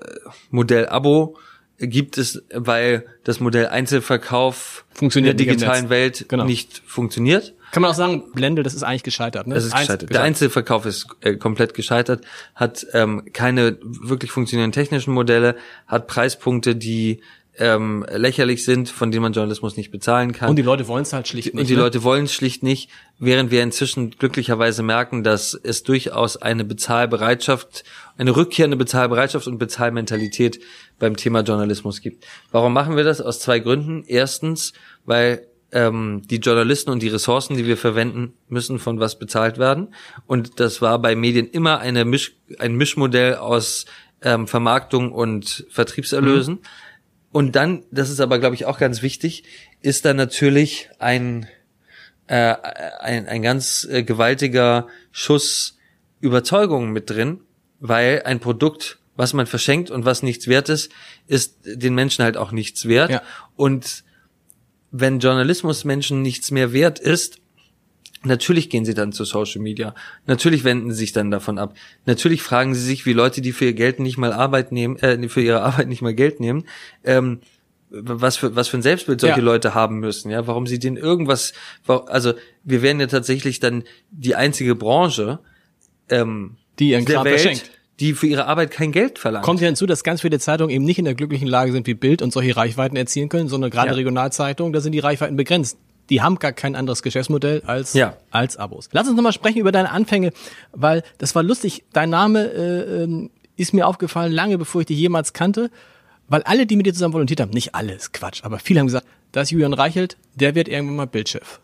Modell Abo gibt es, weil das Modell Einzelverkauf funktioniert in der digitalen Welt genau. nicht funktioniert. Kann man auch sagen, Blende, das ist eigentlich gescheitert. Ne? Das ist gescheitert. Der Einzelverkauf ist äh, komplett gescheitert, hat ähm, keine wirklich funktionierenden technischen Modelle, hat Preispunkte, die ähm, lächerlich sind, von denen man Journalismus nicht bezahlen kann. Und die Leute wollen es halt schlicht nicht. Und die ne? Leute wollen es schlicht nicht, während wir inzwischen glücklicherweise merken, dass es durchaus eine Bezahlbereitschaft, eine rückkehrende Bezahlbereitschaft und Bezahlmentalität beim Thema Journalismus gibt. Warum machen wir das? Aus zwei Gründen. Erstens, weil ähm, die Journalisten und die Ressourcen, die wir verwenden, müssen von was bezahlt werden. Und das war bei Medien immer eine Misch, ein Mischmodell aus ähm, Vermarktung und Vertriebserlösen. Mhm. Und dann, das ist aber, glaube ich, auch ganz wichtig, ist da natürlich ein, äh, ein, ein ganz äh, gewaltiger Schuss Überzeugung mit drin, weil ein Produkt, was man verschenkt und was nichts wert ist, ist den Menschen halt auch nichts wert. Ja. Und wenn Journalismus Menschen nichts mehr wert ist, Natürlich gehen sie dann zu Social Media. Natürlich wenden sie sich dann davon ab. Natürlich fragen sie sich, wie Leute, die für ihr Geld nicht mal Arbeit nehmen, äh, für ihre Arbeit nicht mal Geld nehmen, ähm, was für was für ein Selbstbild solche ja. Leute haben müssen, ja, warum sie denen irgendwas, also wir wären ja tatsächlich dann die einzige Branche, ähm, die ihren der Welt, verschenkt. die für ihre Arbeit kein Geld verlangt. Kommt ja hinzu, dass ganz viele Zeitungen eben nicht in der glücklichen Lage sind wie Bild und solche Reichweiten erzielen können, sondern gerade ja. Regionalzeitungen, da sind die Reichweiten begrenzt die haben gar kein anderes Geschäftsmodell als, ja. als Abos. Lass uns nochmal sprechen über deine Anfänge, weil das war lustig. Dein Name äh, ähm, ist mir aufgefallen lange bevor ich dich jemals kannte. weil alle, die mit dir zusammen volontiert haben, nicht alle, ist Quatsch, aber viele haben gesagt, da ist Julian Reichelt, der wird irgendwann mal Bildchef.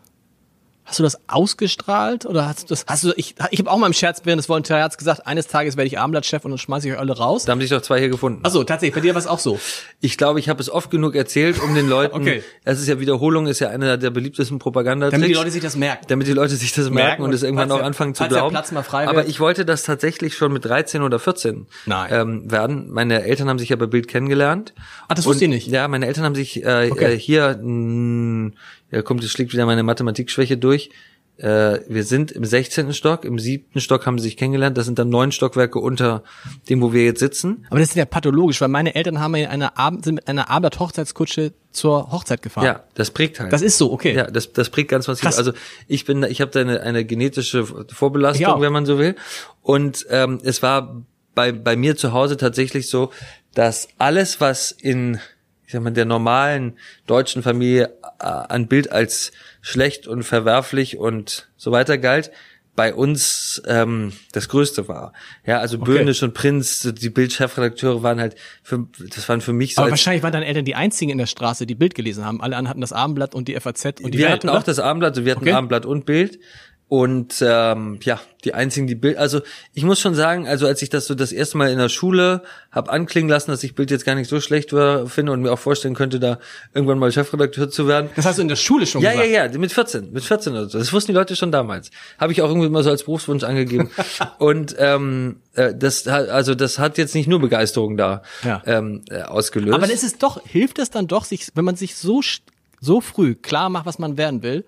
Hast du das ausgestrahlt oder hast du das? Hast du? Ich, ich habe auch mal im Scherz während des Volontariats gesagt, eines Tages werde ich Abendblattchef und dann schmeiße ich euch alle raus. Da haben sich doch zwei hier gefunden. Also tatsächlich, bei dir war es auch so. Ich glaube, ich habe es oft genug erzählt, um den Leuten. [LAUGHS] okay. Es ist ja Wiederholung, ist ja einer der beliebtesten Propaganda. Damit die Leute sich das merken. Damit die Leute sich das merken, merken und es irgendwann auch anfangen zu glauben. Platz mal frei Aber ich wollte das tatsächlich schon mit 13 oder 14 Nein. Ähm, werden. Meine Eltern haben sich ja bei Bild kennengelernt. Ah, das wusste ich nicht. Ja, meine Eltern haben sich äh, okay. äh, hier. Mh, ja, kommt, es schlägt wieder meine Mathematikschwäche durch äh, wir sind im 16. Stock, im siebten Stock haben sie sich kennengelernt. Das sind dann neun Stockwerke unter dem, wo wir jetzt sitzen. Aber das ist ja pathologisch, weil meine Eltern haben in einer Abend, sind mit einer Abend-Hochzeitskutsche zur Hochzeit gefahren. Ja, das prägt halt. Das ist so, okay. Ja, das, das prägt ganz massiv. Also ich bin, ich habe da eine, eine genetische Vorbelastung, wenn man so will. Und ähm, es war bei, bei mir zu Hause tatsächlich so, dass alles, was in ich sag mal, der normalen deutschen Familie an Bild als schlecht und verwerflich und so weiter galt, bei uns ähm, das Größte war. Ja, also okay. Böhnisch und Prinz, die Bildchefredakteure waren halt, für, das waren für mich so. Aber wahrscheinlich waren deine Eltern die einzigen in der Straße, die Bild gelesen haben. Alle anderen hatten das Abendblatt und die FAZ und die Wir Welt, hatten oder? auch das Abendblatt, wir hatten okay. Abendblatt und Bild. Und ähm, ja, die einzigen, die Bild, also ich muss schon sagen, also als ich das so das erste Mal in der Schule habe anklingen lassen, dass ich Bild jetzt gar nicht so schlecht war, finde und mir auch vorstellen könnte, da irgendwann mal Chefredakteur zu werden. Das hast du in der Schule schon ja, gesagt? Ja, ja, mit 14, mit 14 oder so. Das wussten die Leute schon damals. Habe ich auch irgendwie mal so als Berufswunsch angegeben. [LAUGHS] und ähm, äh, das also das hat jetzt nicht nur Begeisterung da ja. ähm, äh, ausgelöst. Aber ist es doch, hilft es dann doch, sich, wenn man sich so so früh klar macht, was man werden will,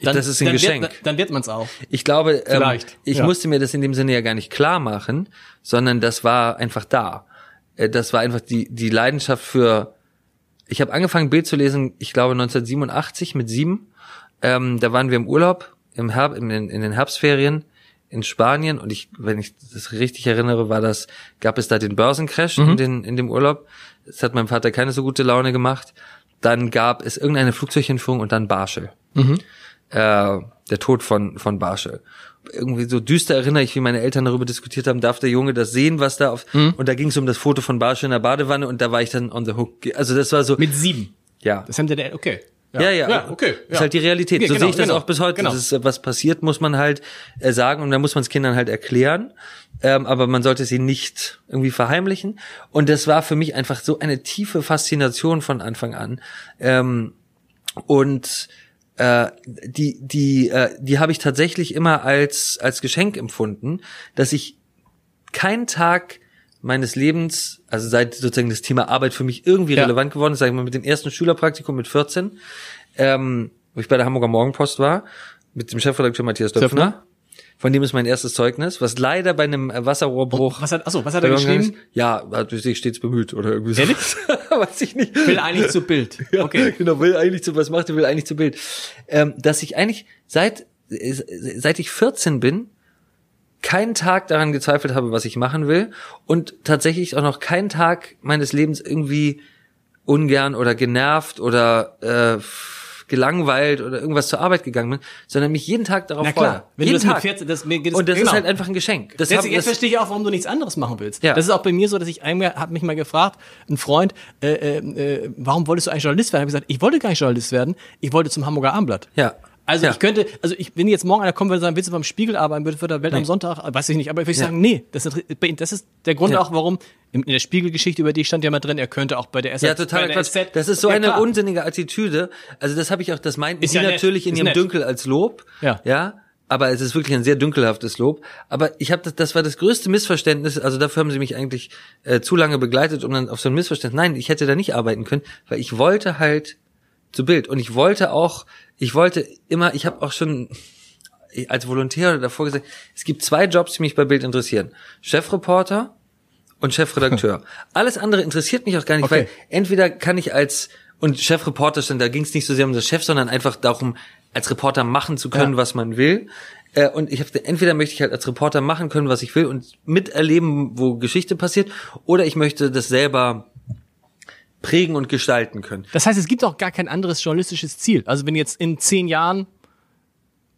dann, das ist ein dann Geschenk. Wird, dann wird man es auch. Ich glaube, ähm, ich Ja. musste mir das in dem Sinne ja gar nicht klar machen, sondern das war einfach da. Äh, Das war einfach die, die Leidenschaft für. Ich habe angefangen, Bild zu lesen, ich glaube 1987 mit sieben. Ähm, da waren wir im Urlaub im Herb in, den, in den Herbstferien in Spanien und ich, wenn ich das richtig erinnere, war das, gab es da den Börsencrash in, den, in dem Urlaub. Das hat meinem Vater keine so gute Laune gemacht. Dann gab es irgendeine Flugzeugentführung und dann Barschel äh, der Tod von, von Barschel. Irgendwie so düster erinnere ich, wie meine Eltern darüber diskutiert haben, darf der Junge das sehen, was da auf, und da ging es um das Foto von Barschel in der Badewanne und da war ich dann on the hook. Also das war so, Mit sieben. ja. Das haben die der, okay. Ja, ja, Ja, okay. Ist halt die Realität. Ja, so genau, sehe ich das genau, auch bis heute. genau. Das ist, was passiert, muss man halt äh, sagen und dann muss man es Kindern halt erklären. Ähm, aber man sollte sie nicht irgendwie verheimlichen. Und das war für mich einfach so eine tiefe Faszination von Anfang an. Ähm, und äh, die die äh, die habe ich tatsächlich immer als als Geschenk empfunden, dass ich keinen Tag meines Lebens, also seit sozusagen das Thema Arbeit für mich irgendwie Ja. relevant geworden ist, sage ich mal mit dem ersten Schülerpraktikum mit 14, ähm, wo ich bei der Hamburger Morgenpost war, mit dem Chefredakteur Matthias Döpfner. Döpfner? Von dem ist mein erstes Zeugnis, was leider bei einem Wasserrohrbruch. Was hat, achso, was hat er geschrieben? ist. Ja, hat sich stets bemüht oder irgendwie so. Ehrlich? [LAUGHS] Weiß ich nicht. Will eigentlich zu Bild. [LAUGHS] Ja, Okay. Genau, will eigentlich zu, was macht er, will eigentlich zu Bild. Ähm, dass ich eigentlich seit, seit ich 14 bin, keinen Tag daran gezweifelt habe, was ich machen will und tatsächlich auch noch keinen Tag meines Lebens irgendwie ungern oder genervt oder äh, gelangweilt oder irgendwas zur Arbeit gegangen bin, sondern mich jeden Tag darauf Na klar, freue. wenn jeden du das Tag. mit 14, das, mir geht es, und das genau. ist halt einfach ein Geschenk. Das Jetzt, hab- jetzt das, verstehe ich auch, warum du nichts anderes machen willst. Ja. Das ist auch bei mir so, dass ich einmal hat mich mal gefragt, ein Freund, äh, äh, äh, warum wolltest du eigentlich Journalist werden? Ich habe gesagt, ich wollte gar nicht Journalist werden, ich wollte zum Hamburger Abendblatt. ja. Also ja. ich könnte, also ich, wenn jetzt morgen einer kommen würde und sagen, willst du beim Spiegel arbeiten, würde für der Welt am Nee. Sonntag, weiß ich nicht, aber ich würde Ja. sagen, nee, das ist, das ist der Grund Ja. auch, warum in, der Spiegelgeschichte, über die stand ja mal drin, er könnte auch bei der SZ, Ja, total Quatsch. Das ist so eine klar. unsinnige Attitüde. Also das habe ich auch, das meinten Ist sie natürlich in Ist ihrem nett. Dünkel als Lob. Ja. Ja. Aber es ist wirklich ein sehr dünkelhaftes Lob. Aber ich habe das, das war das größte Missverständnis. Also dafür haben sie mich eigentlich äh, zu lange begleitet, um dann auf so ein Missverständnis. Nein, ich hätte da nicht arbeiten können, weil ich wollte halt zu Bild und ich wollte auch, ich wollte immer, ich habe auch schon als Volontär davor gesagt, es gibt zwei Jobs, die mich bei Bild interessieren: Chefreporter und Chefredakteur. [LAUGHS] Alles andere interessiert mich auch gar nicht, Okay. weil entweder kann ich als und Chefreporter stand, da ging es nicht so sehr um das Chef, sondern einfach darum, als Reporter machen zu können, Ja. was man will. Äh, Und ich habe entweder möchte ich halt als Reporter machen können, was ich will und miterleben, wo Geschichte passiert, oder ich möchte das selber prägen und gestalten können. Das heißt, es gibt auch gar kein anderes journalistisches Ziel. Also wenn jetzt in zehn Jahren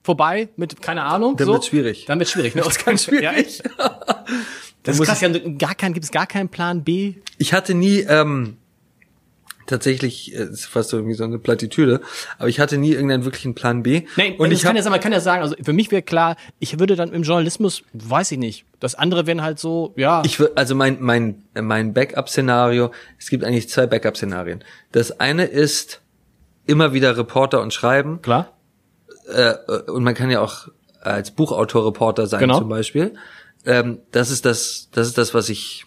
vorbei mit, keine Ahnung, Dann so, wird's schwierig. Dann wird schwierig. Ne? [LAUGHS] Das ist ganz schwierig. Ja? Das ist krass, ja, gar kein, gibt es gar keinen Plan B? Ich hatte nie, ähm, tatsächlich äh, ist fast so irgendwie so eine Plattitüde, aber ich hatte nie irgendeinen wirklichen Plan B. Nein, und ich kann ja, man kann ja sagen, also für mich wäre klar, ich würde dann im Journalismus, weiß ich nicht, das andere wären halt so, ja. Ich würde, also mein mein mein Backup-Szenario, es gibt eigentlich zwei Backup-Szenarien. Das eine ist immer wieder Reporter und schreiben. Klar. Äh, und man kann ja auch als Buchautor Reporter sein Genau. zum Beispiel. Ähm, das ist das, das ist das, was ich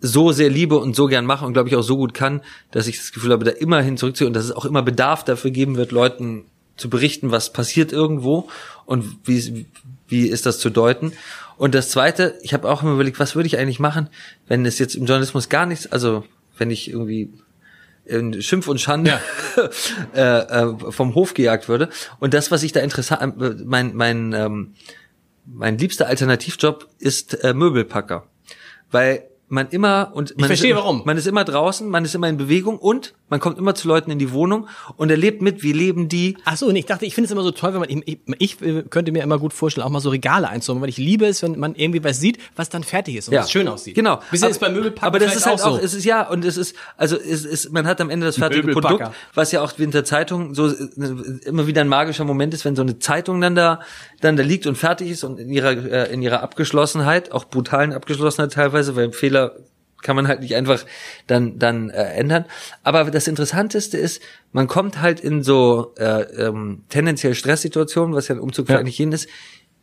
so sehr liebe und so gern mache und glaube ich auch so gut kann, dass ich das Gefühl habe, da immer hin zurückzuziehen und dass es auch immer Bedarf dafür geben wird, Leuten zu berichten, was passiert irgendwo und wie, wie ist das zu deuten. Und das Zweite, ich habe auch immer überlegt, was würde ich eigentlich machen, wenn es jetzt im Journalismus gar nichts, also wenn ich irgendwie in Schimpf und Schande [LAUGHS] äh, äh, vom Hof gejagt würde. Und das, was ich da interessant, äh, mein mein ähm, mein liebster Alternativjob ist äh, Möbelpacker, weil man immer und man verstehe, ist, immer- warum. Man ist immer draußen, man ist immer in Bewegung und man kommt immer zu Leuten in die Wohnung und erlebt mit, wie leben die. Ach so, und ich dachte, ich finde es immer so toll, wenn man, ich, ich, ich könnte mir immer gut vorstellen, auch mal so Regale einzuräumen, weil ich liebe es, wenn man irgendwie was sieht, was dann fertig ist und was schön aussieht. Genau. Bisschen ist bei Möbelpacken aber das ist halt auch, so. es ist ja, und es ist, also es ist, man hat am Ende das fertige. Produkt, was ja auch wie in der Zeitung so äh, immer wieder ein magischer Moment ist, wenn so eine Zeitung dann da, dann da liegt und fertig ist und in ihrer, äh, in ihrer Abgeschlossenheit, auch brutalen Abgeschlossenheit teilweise, weil Fehler kann man halt nicht einfach dann dann äh, ändern. Aber das Interessanteste ist, man kommt halt in so äh, ähm, tendenziell Stresssituationen, was ja ein Umzug für Ja. eigentlich jeden ist,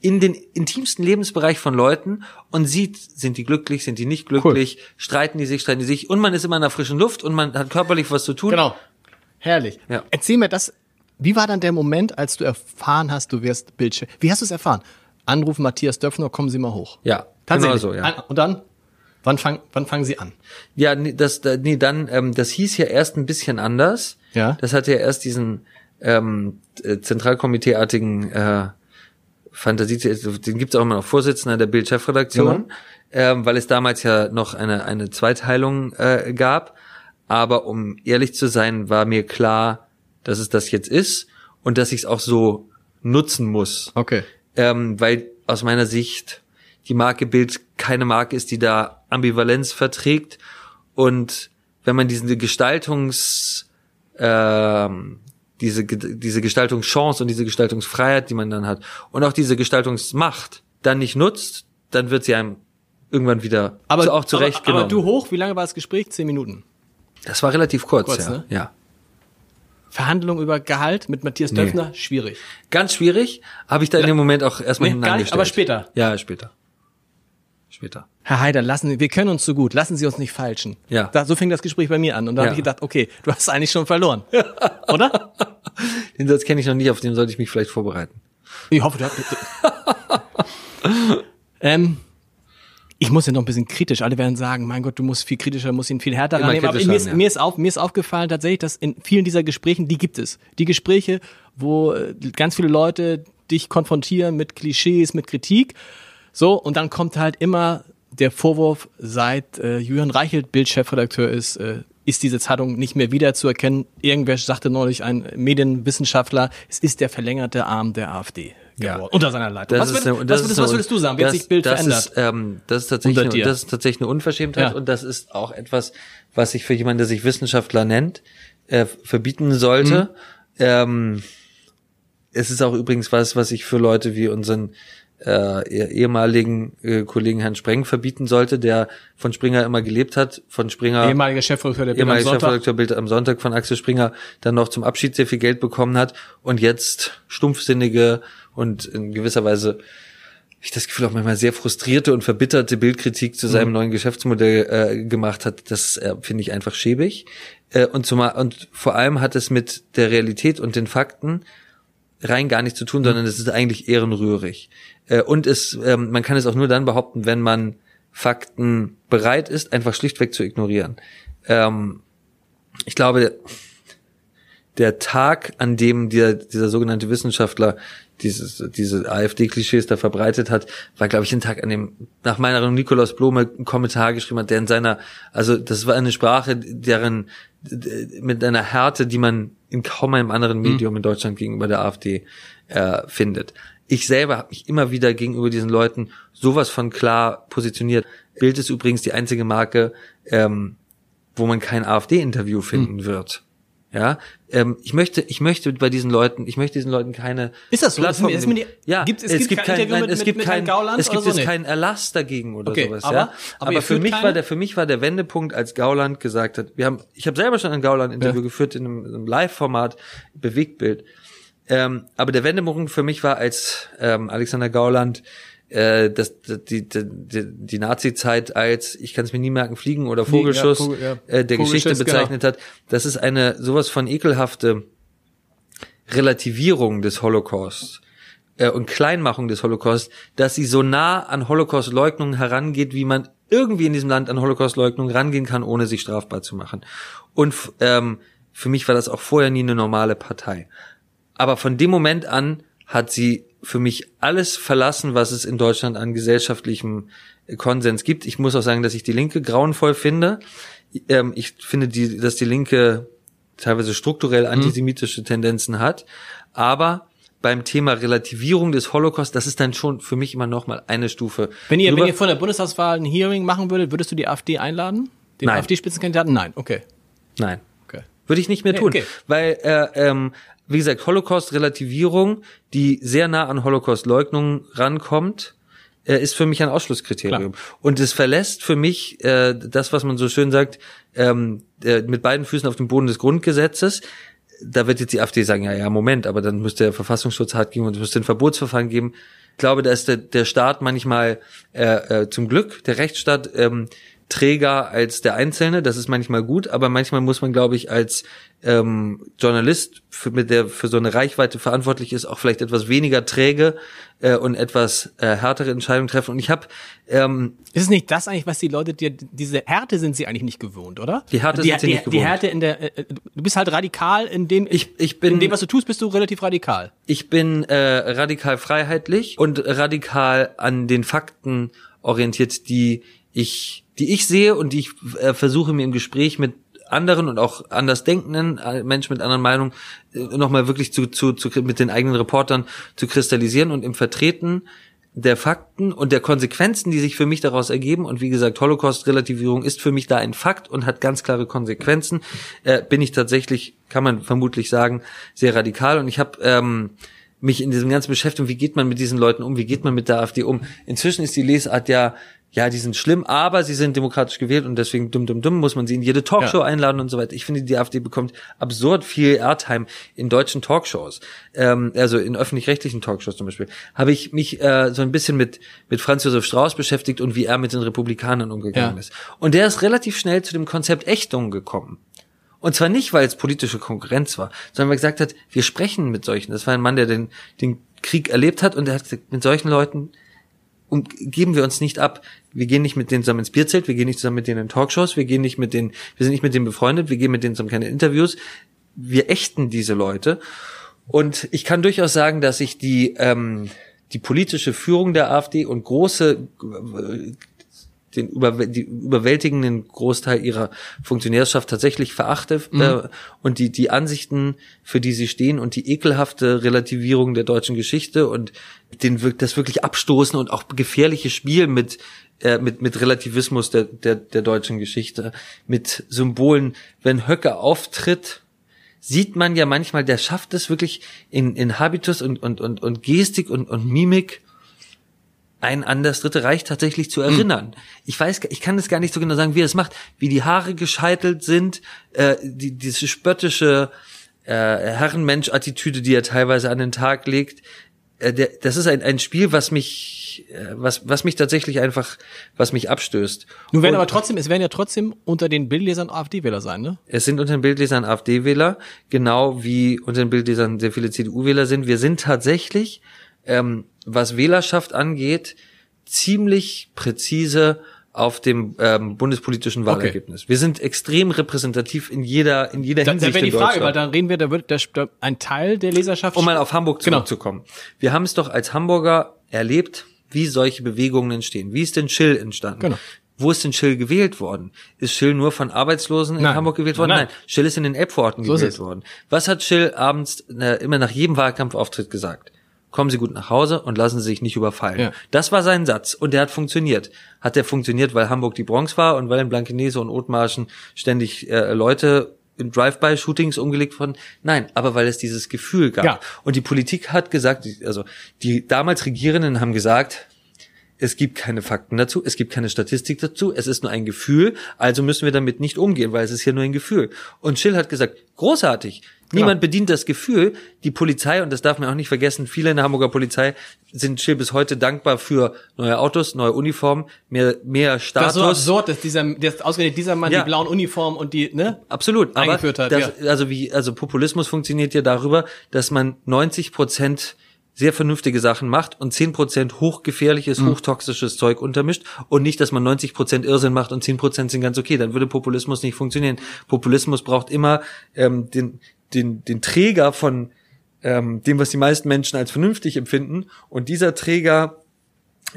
in den intimsten Lebensbereich von Leuten und sieht, sind die glücklich, sind die nicht glücklich, streiten die sich, streiten die sich und man ist immer in der frischen Luft und man hat körperlich was zu tun. Genau. Herrlich. Ja. Erzähl mir das, wie war dann der Moment, als du erfahren hast, du wirst Bildschirm? Wie hast du es erfahren? Anruf Matthias Döpfner, kommen Sie mal hoch. Ja, Tatsächlich. genau so, ja. Und dann? Wann, fang, wann fangen Sie an? Ja, nee, das, da- nee, dann, ähm, das hieß ja erst ein bisschen anders. Ja. Das hatte ja erst diesen ähm, äh, Zentralkomiteeartigen äh, Fantasie, den gibt's auch immer noch Vorsitzender der Bild-Chefredaktion, ähm, weil es damals ja noch eine, eine Zweiteilung äh, gab. Aber um ehrlich zu sein, war mir klar, dass es das jetzt ist und dass ich es auch so nutzen muss Okay. ähm, weil aus meiner Sicht die Marke Bild keine Marke ist, die da Ambivalenz verträgt. Und wenn man diese Gestaltungs, ähm, diese, diese Gestaltungschance und diese Gestaltungsfreiheit, die man dann hat, und auch diese Gestaltungsmacht dann nicht nutzt, dann wird sie einem irgendwann wieder Aber, so auch zurechtgenommen. aber, aber du hoch, wie lange war das Gespräch? Zehn Minuten. das war relativ kurz, Kurz, ja. ne? ja. Verhandlung über Gehalt mit Matthias Nee. Döpfner? Schwierig. Ganz schwierig, habe ich da in dem Moment auch erstmal Nee, gar nicht, aber später. Ja, später. Später. Herr Haider, lassen Sie, wir können uns so gut, lassen Sie uns nicht falschen. Ja. Da, so fing das Gespräch bei mir an. Und da Ja. habe ich gedacht, okay, du hast eigentlich schon verloren. [LAUGHS] Oder? Den Satz kenne ich noch nicht, auf den sollte ich mich vielleicht vorbereiten. Ich hoffe, du hast. [LAUGHS] ähm, ich muss ja noch ein bisschen kritisch. Alle werden sagen, mein Gott, du musst viel kritischer, musst ihn viel härter Immer rannehmen. Aber mir ist, ja. mir, ist auf, mir ist aufgefallen tatsächlich, dass in vielen dieser Gesprächen, die gibt es. Die Gespräche, wo äh, ganz viele Leute dich konfrontieren mit Klischees, mit Kritik. So, und dann kommt halt immer der Vorwurf, seit äh, Julian Reichelt Bildchefredakteur ist, äh, ist diese Zeitung nicht mehr wiederzuerkennen. Irgendwer sagte neulich, ein Medienwissenschaftler, es ist der verlängerte Arm der AfD geworden. Unter seiner Leitung. Das Was, ist würd, was, das würdest, ist was würdest du sagen? Das- sich Bild das verändert? Ist, ähm, das ist tatsächlich, eine, das ist tatsächlich eine Unverschämtheit Ja. und das ist auch etwas, was ich für jemanden, der sich Wissenschaftler nennt, äh, verbieten sollte. Mhm. Ähm, es ist auch übrigens was, was ich für Leute wie unseren äh, eh- ehemaligen äh, Kollegen Herrn Spreng verbieten sollte, der von Springer immer gelebt hat, von Springer Ehemaliger Chefredakteur der Bild am ehemaliger Sonntag. Chefredakteur Bild am Sonntag von Axel Springer dann noch zum Abschied sehr viel Geld bekommen hat und jetzt stumpfsinnige und in gewisser Weise ich das Gefühl auch manchmal sehr frustrierte und verbitterte Bildkritik zu Mhm. seinem neuen Geschäftsmodell äh, gemacht hat, das äh, finde ich einfach schäbig. Äh, und, zumal, und vor allem hat es mit der Realität und den Fakten rein gar nichts zu tun, sondern es ist eigentlich ehrenrührig. Äh, und es, ähm, man kann es auch nur dann behaupten, wenn man Fakten bereit ist, einfach schlichtweg zu ignorieren. Ähm, ich glaube, der Tag, an dem dieser, dieser sogenannte Wissenschaftler dieses, diese AfD-Klischees da verbreitet hat, war, glaube ich, ein Tag, an dem nach meiner Erinnerung Nikolaus Blome einen Kommentar geschrieben hat, der in seiner, also das war eine Sprache, deren mit einer Härte, die man in kaum einem anderen Medium in Deutschland gegenüber der AfD äh, findet. Ich selber habe mich immer wieder gegenüber diesen Leuten sowas von klar positioniert. Bild ist übrigens die einzige Marke, ähm, wo man kein AfD-Interview finden hm. wird. Ja, ähm, ich möchte, ich möchte bei diesen Leuten, ich möchte diesen Leuten keine Ist das so? Plattform ist mir, ist mir die, ja, gibt, es, es, gibt kein, nein, es gibt kein, es gibt jetzt so? keinen Erlass dagegen oder okay, sowas. Aber, ja? aber, aber für mich keine? war der, für mich war der Wendepunkt, als Gauland gesagt hat, wir haben, ich habe selber schon ein Gauland-Interview ja. geführt in einem, einem Live-Format, Bewegtbild. Ähm, aber der Wendepunkt für mich war, als ähm, Alexander Gauland äh, das, die, die, die Nazi-Zeit als, ich kann es mir nie merken, Fliegen oder Vogelschuss ja, Vogel, ja. äh, der Geschichte genau. bezeichnet genau. hat. Das ist eine sowas von ekelhafte Relativierung des Holocaust äh, und Kleinmachung des Holocaust, dass sie so nah an Holocaust-Leugnung herangeht, wie man irgendwie in diesem Land an Holocaust-Leugnung rangehen kann, ohne sich strafbar zu machen. Und ähm, für mich war das auch vorher nie eine normale Partei. Aber von dem Moment an hat sie für mich alles verlassen, was es in Deutschland an gesellschaftlichem Konsens gibt. Ich muss auch sagen, dass ich die Linke grauenvoll finde. Ähm, ich finde, die, dass die Linke teilweise strukturell mhm. antisemitische Tendenzen hat. Aber beim Thema Relativierung des Holocaust, das ist dann schon für mich immer noch mal eine Stufe. Wenn ihr, wenn ihr vor der Bundestagswahl ein Hearing machen würdet, würdest du die AfD einladen? Den AfD-Spitzenkandidaten? Nein, okay. Nein. Okay. Würde ich nicht mehr tun, okay. weil äh, ähm, wie gesagt, Holocaust-Relativierung, die sehr nah an Holocaust-Leugnung rankommt, äh, ist für mich ein Ausschlusskriterium. Klar. Und es verlässt für mich äh, das, was man so schön sagt, ähm, äh, mit beiden Füßen auf dem Boden des Grundgesetzes. Da wird jetzt die AfD sagen, ja, ja, Moment, aber dann müsste der Verfassungsschutz hart geben und es müsste ein Verbotsverfahren geben. Ich glaube, da ist der, der Staat manchmal äh, äh, zum Glück, der Rechtsstaat, ähm, Träger als der Einzelne. Das ist manchmal gut, aber manchmal muss man, glaube ich, als ähm, Journalist, für, mit der für so eine Reichweite verantwortlich ist, auch vielleicht etwas weniger träge äh, und etwas äh, härtere Entscheidungen treffen. Und ich habe ähm, ist es nicht das eigentlich, was die Leute dir diese Härte sind sie eigentlich nicht gewohnt, oder? Die Härte die, sind sie die, nicht gewohnt. Die Härte in der äh, du bist halt radikal in dem ich, ich bin in dem was du tust, bist du relativ radikal. Ich bin äh, radikal freiheitlich und radikal an den Fakten orientiert, die ich die ich sehe und die ich äh, versuche mir im Gespräch mit anderen und auch anders denkenden äh, Menschen mit anderen Meinungen äh, nochmal wirklich zu, zu, zu, mit den eigenen Reportern zu kristallisieren und im Vertreten der Fakten und der Konsequenzen, die sich für mich daraus ergeben. Und wie gesagt, Holocaust-Relativierung ist für mich da ein Fakt und hat ganz klare Konsequenzen. Äh, bin ich tatsächlich, kann man vermutlich sagen, sehr radikal. Und ich habe ähm, mich in diesem ganzen Beschäftigung, wie geht man mit diesen Leuten um, wie geht man mit der AfD um. Inzwischen ist die Lesart ja ja, die sind schlimm, aber sie sind demokratisch gewählt und deswegen dumm, dumm, dumm muss man sie in jede Talkshow ja. einladen und so weiter. Ich finde, die AfD bekommt absurd viel Airtime in deutschen Talkshows, ähm, also in öffentlich-rechtlichen Talkshows zum Beispiel. Habe ich mich äh, so ein bisschen mit mit Franz Josef Strauß beschäftigt und wie er mit den Republikanern umgegangen ja. ist. Und der ist relativ schnell zu dem Konzept Ächtung gekommen. Und zwar nicht, weil es politische Konkurrenz war, sondern weil er gesagt hat, wir sprechen mit solchen. Das war ein Mann, der den, den Krieg erlebt hat und er hat gesagt, mit solchen Leuten geben wir uns nicht ab. Wir gehen nicht mit denen zusammen ins Bierzelt, wir gehen nicht zusammen mit denen in Talkshows, wir gehen nicht mit denen, wir sind nicht mit denen befreundet, wir gehen mit denen zusammen keine Interviews. Wir ächten diese Leute. Und ich kann durchaus sagen, dass ich die, ähm, die politische Führung der AfD und große den über, die überwältigenden Großteil ihrer Funktionärschaft tatsächlich verachte mhm. äh, und die die Ansichten, für die sie stehen und die ekelhafte Relativierung der deutschen Geschichte und den das wirklich abstoßen und auch gefährliche Spiel mit äh, mit mit Relativismus der der der deutschen Geschichte mit Symbolen, wenn Höcke auftritt sieht man ja manchmal, der schafft es wirklich in, in Habitus und, und, und, und Gestik und, und Mimik ein an das Dritte Reich tatsächlich zu erinnern. Mhm. Ich weiß, ich kann das gar nicht so genau sagen, wie er es macht, wie die Haare gescheitelt sind, äh, die, diese spöttische äh, Herrenmensch-Attitüde, die er teilweise an den Tag legt. Äh, der, das ist ein, ein Spiel, was mich, äh, was, was mich tatsächlich einfach, was mich abstößt. Nun werden Und, aber trotzdem, es werden ja trotzdem unter den Bildlesern AfD-Wähler sein, ne? Es sind unter den Bildlesern AfD-Wähler, genau wie unter den Bildlesern sehr viele CDU-Wähler sind. Wir sind tatsächlich ähm, was Wählerschaft angeht, ziemlich präzise auf dem ähm, bundespolitischen Wahlergebnis. Okay. Wir sind extrem repräsentativ in jeder in jeder da, Hinsicht. Da wäre die Frage, weil dann reden wir, da wird der, ein Teil der Leserschaft. Um mal auf Hamburg genau. zurückzukommen. Genau. Wir haben es doch als Hamburger erlebt, wie solche Bewegungen entstehen. Wie ist denn Schill entstanden? Genau. Wo ist denn Schill gewählt worden? Ist Schill nur von Arbeitslosen in nein. Hamburg gewählt worden? Nein. nein. Schill ist in den Elbvororten so gewählt worden. Was hat Schill abends äh, immer nach jedem Wahlkampfauftritt gesagt? Kommen Sie gut nach Hause und lassen Sie sich nicht überfallen. Ja. Das war sein Satz und der hat funktioniert. Hat der funktioniert, weil Hamburg die Bronx war und weil in Blankenese und Othmarschen ständig äh, Leute in Drive-by-Shootings umgelegt wurden. Nein, aber weil es dieses Gefühl gab. Ja. Und die Politik hat gesagt, also die damals Regierenden haben gesagt, es gibt keine Fakten dazu, es gibt keine Statistik dazu, es ist nur ein Gefühl, also müssen wir damit nicht umgehen, weil es ist ja nur ein Gefühl. Und Schill hat gesagt, großartig, Niemand genau. bedient das Gefühl. Die Polizei, und das darf man auch nicht vergessen, viele in der Hamburger Polizei sind Schill bis heute dankbar für neue Autos, neue Uniformen, mehr, mehr Status. Das ist so absurd, dass dieser, dass ausgerechnet dieser Mann ja. die blauen Uniformen und die, ne? Absolut. Eingeführt aber hat. Das, ja. Also wie, also Populismus funktioniert ja darüber, dass man 90 Prozent sehr vernünftige Sachen macht und 10% hochgefährliches, mhm. hochtoxisches Zeug untermischt und nicht, dass man 90% Irrsinn macht und 10% sind ganz okay. Dann würde Populismus nicht funktionieren. Populismus braucht immer ähm, den, den, den Träger von ähm, dem, was die meisten Menschen als vernünftig empfinden. Und dieser Träger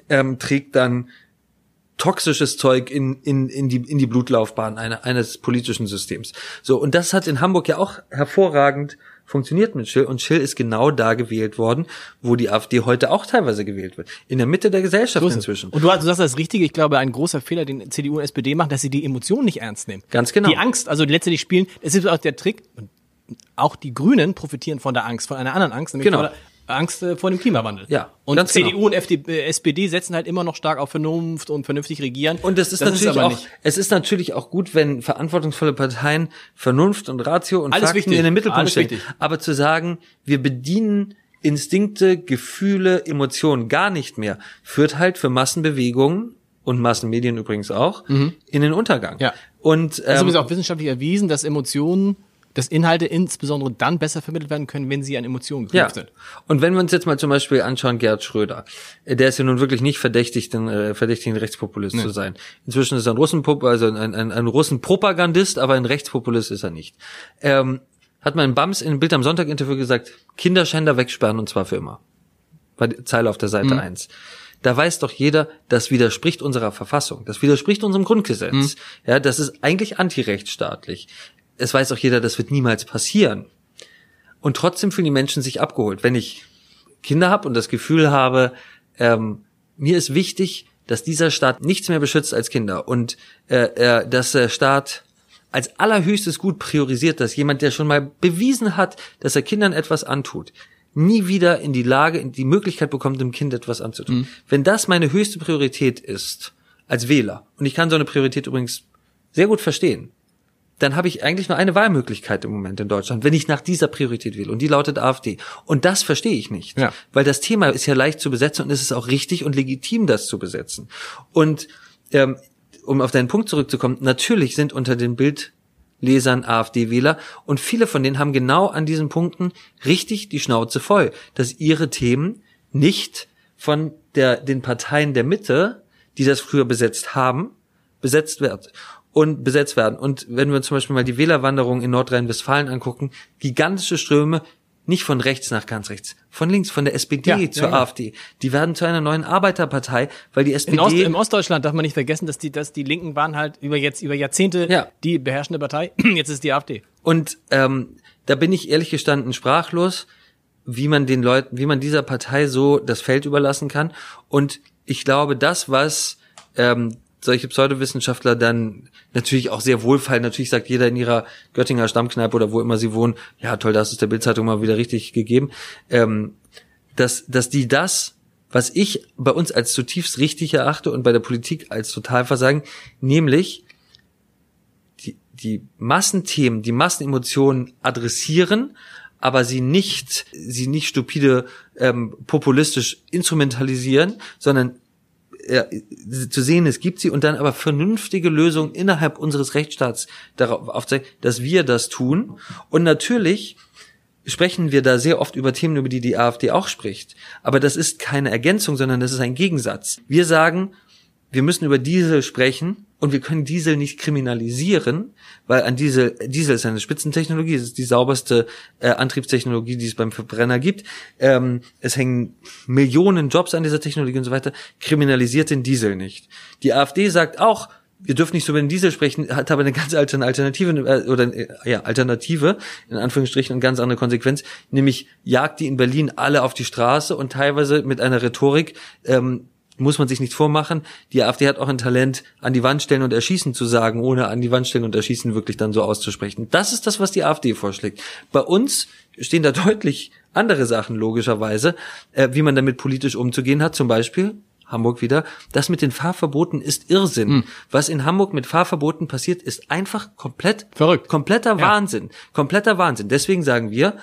ähm, trägt dann toxisches Zeug in, in, in, die, in die Blutlaufbahn eine, eines politischen Systems. So, und das hat in Hamburg ja auch hervorragend funktioniert mit Schill und Schill ist genau da gewählt worden, wo die AfD heute auch teilweise gewählt wird. In der Mitte der Gesellschaft so inzwischen. Und du, du sagst das Richtige, ich glaube, ein großer Fehler, den CDU und SPD machen, dass sie die Emotionen nicht ernst nehmen. Ganz genau. Die Angst, also letztendlich spielen, es ist auch der Trick, auch die Grünen profitieren von der Angst, von einer anderen Angst, nämlich genau. von der Angst äh, vor dem Klimawandel. Ja. Und CDU genau. und FD, SPD setzen halt immer noch stark auf Vernunft und vernünftig regieren. Und das ist das natürlich ist auch, nicht. es ist natürlich auch gut, wenn verantwortungsvolle Parteien Vernunft und Ratio und Alles Fakten wichtig. in den Mittelpunkt stellen. Aber zu sagen, wir bedienen Instinkte, Gefühle, Emotionen gar nicht mehr, führt halt für Massenbewegungen und Massenmedien übrigens auch mhm. in den Untergang. Ja. Und ähm, also ist auch wissenschaftlich erwiesen, dass Emotionen dass Inhalte insbesondere dann besser vermittelt werden können, wenn sie an Emotionen geknüpft ja. sind. Und wenn wir uns jetzt mal zum Beispiel anschauen, Gerhard Schröder, äh, der ist ja nun wirklich nicht verdächtig, den, äh, verdächtig, ein Rechtspopulist nee. zu sein. Inzwischen ist er ein Russenpop also ein, ein, ein Russenpropagandist, aber ein Rechtspopulist ist er nicht. Ähm, hat man in Bams in Bild am Sonntag Interview gesagt, Kinderschänder wegsperren und zwar für immer. Bei Zeile auf der Seite mhm. 1 da weiß doch jeder, das widerspricht unserer Verfassung, das widerspricht unserem Grundgesetz. Mhm. Ja, das ist eigentlich antirechtsstaatlich es weiß auch jeder, das wird niemals passieren. Und trotzdem fühlen die Menschen sich abgeholt. Wenn ich Kinder habe und das Gefühl habe, ähm, mir ist wichtig, dass dieser Staat nichts mehr beschützt als Kinder und äh, äh, dass der Staat als allerhöchstes Gut priorisiert, dass jemand, der schon mal bewiesen hat, dass er Kindern etwas antut, nie wieder in die Lage, in die Möglichkeit bekommt, dem Kind etwas anzutun. Mhm. Wenn das meine höchste Priorität ist, als Wähler, und ich kann so eine Priorität übrigens sehr gut verstehen, dann habe ich eigentlich nur eine Wahlmöglichkeit im Moment in Deutschland, wenn ich nach dieser Priorität wähle. Und die lautet AfD. Und das verstehe ich nicht. Ja. Weil das Thema ist ja leicht zu besetzen und es ist auch richtig und legitim, das zu besetzen. Und ähm, um auf deinen Punkt zurückzukommen, natürlich sind unter den Bildlesern AfD-Wähler und viele von denen haben genau an diesen Punkten richtig die Schnauze voll, dass ihre Themen nicht von der, den Parteien der Mitte, die das früher besetzt haben, besetzt wird und besetzt werden. Und wenn wir uns zum Beispiel mal die Wählerwanderung in Nordrhein-Westfalen angucken, gigantische Ströme, nicht von rechts nach ganz rechts, von links, von der SPD ja, zur ja, ja. AfD. Die werden zu einer neuen Arbeiterpartei, weil die SPD. In Ost, Im Ostdeutschland darf man nicht vergessen, dass die, dass die Linken waren halt über jetzt über Jahrzehnte die beherrschende Partei. [CLEARS THROAT] Jetzt ist die AfD. Und ähm, da bin ich ehrlich gestanden sprachlos, wie man den Leuten, wie man dieser Partei so das Feld überlassen kann. Und ich glaube, das, was ähm, solche Pseudowissenschaftler dann natürlich auch sehr wohlfallen. Natürlich sagt jeder in ihrer Göttinger Stammkneipe oder wo immer sie wohnen, ja toll, das ist der Bildzeitung mal wieder richtig gegeben. Ähm, dass, dass die das, was ich bei uns als zutiefst richtig erachte und bei der Politik als Totalversagen, nämlich die, die Massenthemen, die Massenemotionen adressieren, aber sie nicht, sie nicht stupide ähm, populistisch instrumentalisieren, sondern äh, zu sehen, es gibt sie und dann aber vernünftige Lösungen innerhalb unseres Rechtsstaats darauf aufzeigen, dass wir das tun. Und natürlich sprechen wir da sehr oft über Themen, über die die AfD auch spricht. Aber das ist keine Ergänzung, sondern das ist ein Gegensatz. Wir sagen, wir müssen über Diesel sprechen und wir können Diesel nicht kriminalisieren, weil an Diesel, Diesel ist eine Spitzentechnologie, es ist die sauberste äh, Antriebstechnologie, die es beim Verbrenner gibt. Ähm, es hängen Millionen Jobs an dieser Technologie und so weiter. Kriminalisiert den Diesel nicht. Die AfD sagt auch, wir dürfen nicht so über den Diesel sprechen, hat aber eine ganz alte Alternative äh, oder äh, ja Alternative in Anführungsstrichen eine ganz andere Konsequenz, nämlich jagt die in Berlin alle auf die Straße und teilweise mit einer Rhetorik ähm, muss man sich nicht vormachen. Die AfD hat auch ein Talent, an die Wand stellen und erschießen zu sagen, ohne an die Wand stellen und erschießen wirklich dann so auszusprechen. Das ist das, was die AfD vorschlägt. Bei uns stehen da [LAUGHS] deutlich andere Sachen logischerweise, äh, wie man damit politisch umzugehen hat. Zum Beispiel Hamburg wieder. Das mit den Fahrverboten ist Irrsinn. Mhm. Was in Hamburg mit Fahrverboten passiert, ist einfach komplett verrückt. Kompletter ja. Wahnsinn. Kompletter Wahnsinn. Deswegen sagen wir,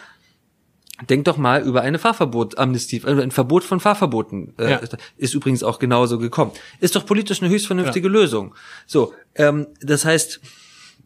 denk doch mal über eine Fahrverbot-Amnestie, also ein Verbot von Fahrverboten äh, ja. ist übrigens auch genauso gekommen. Ist doch politisch eine höchst vernünftige ja. Lösung. So, ähm, das heißt,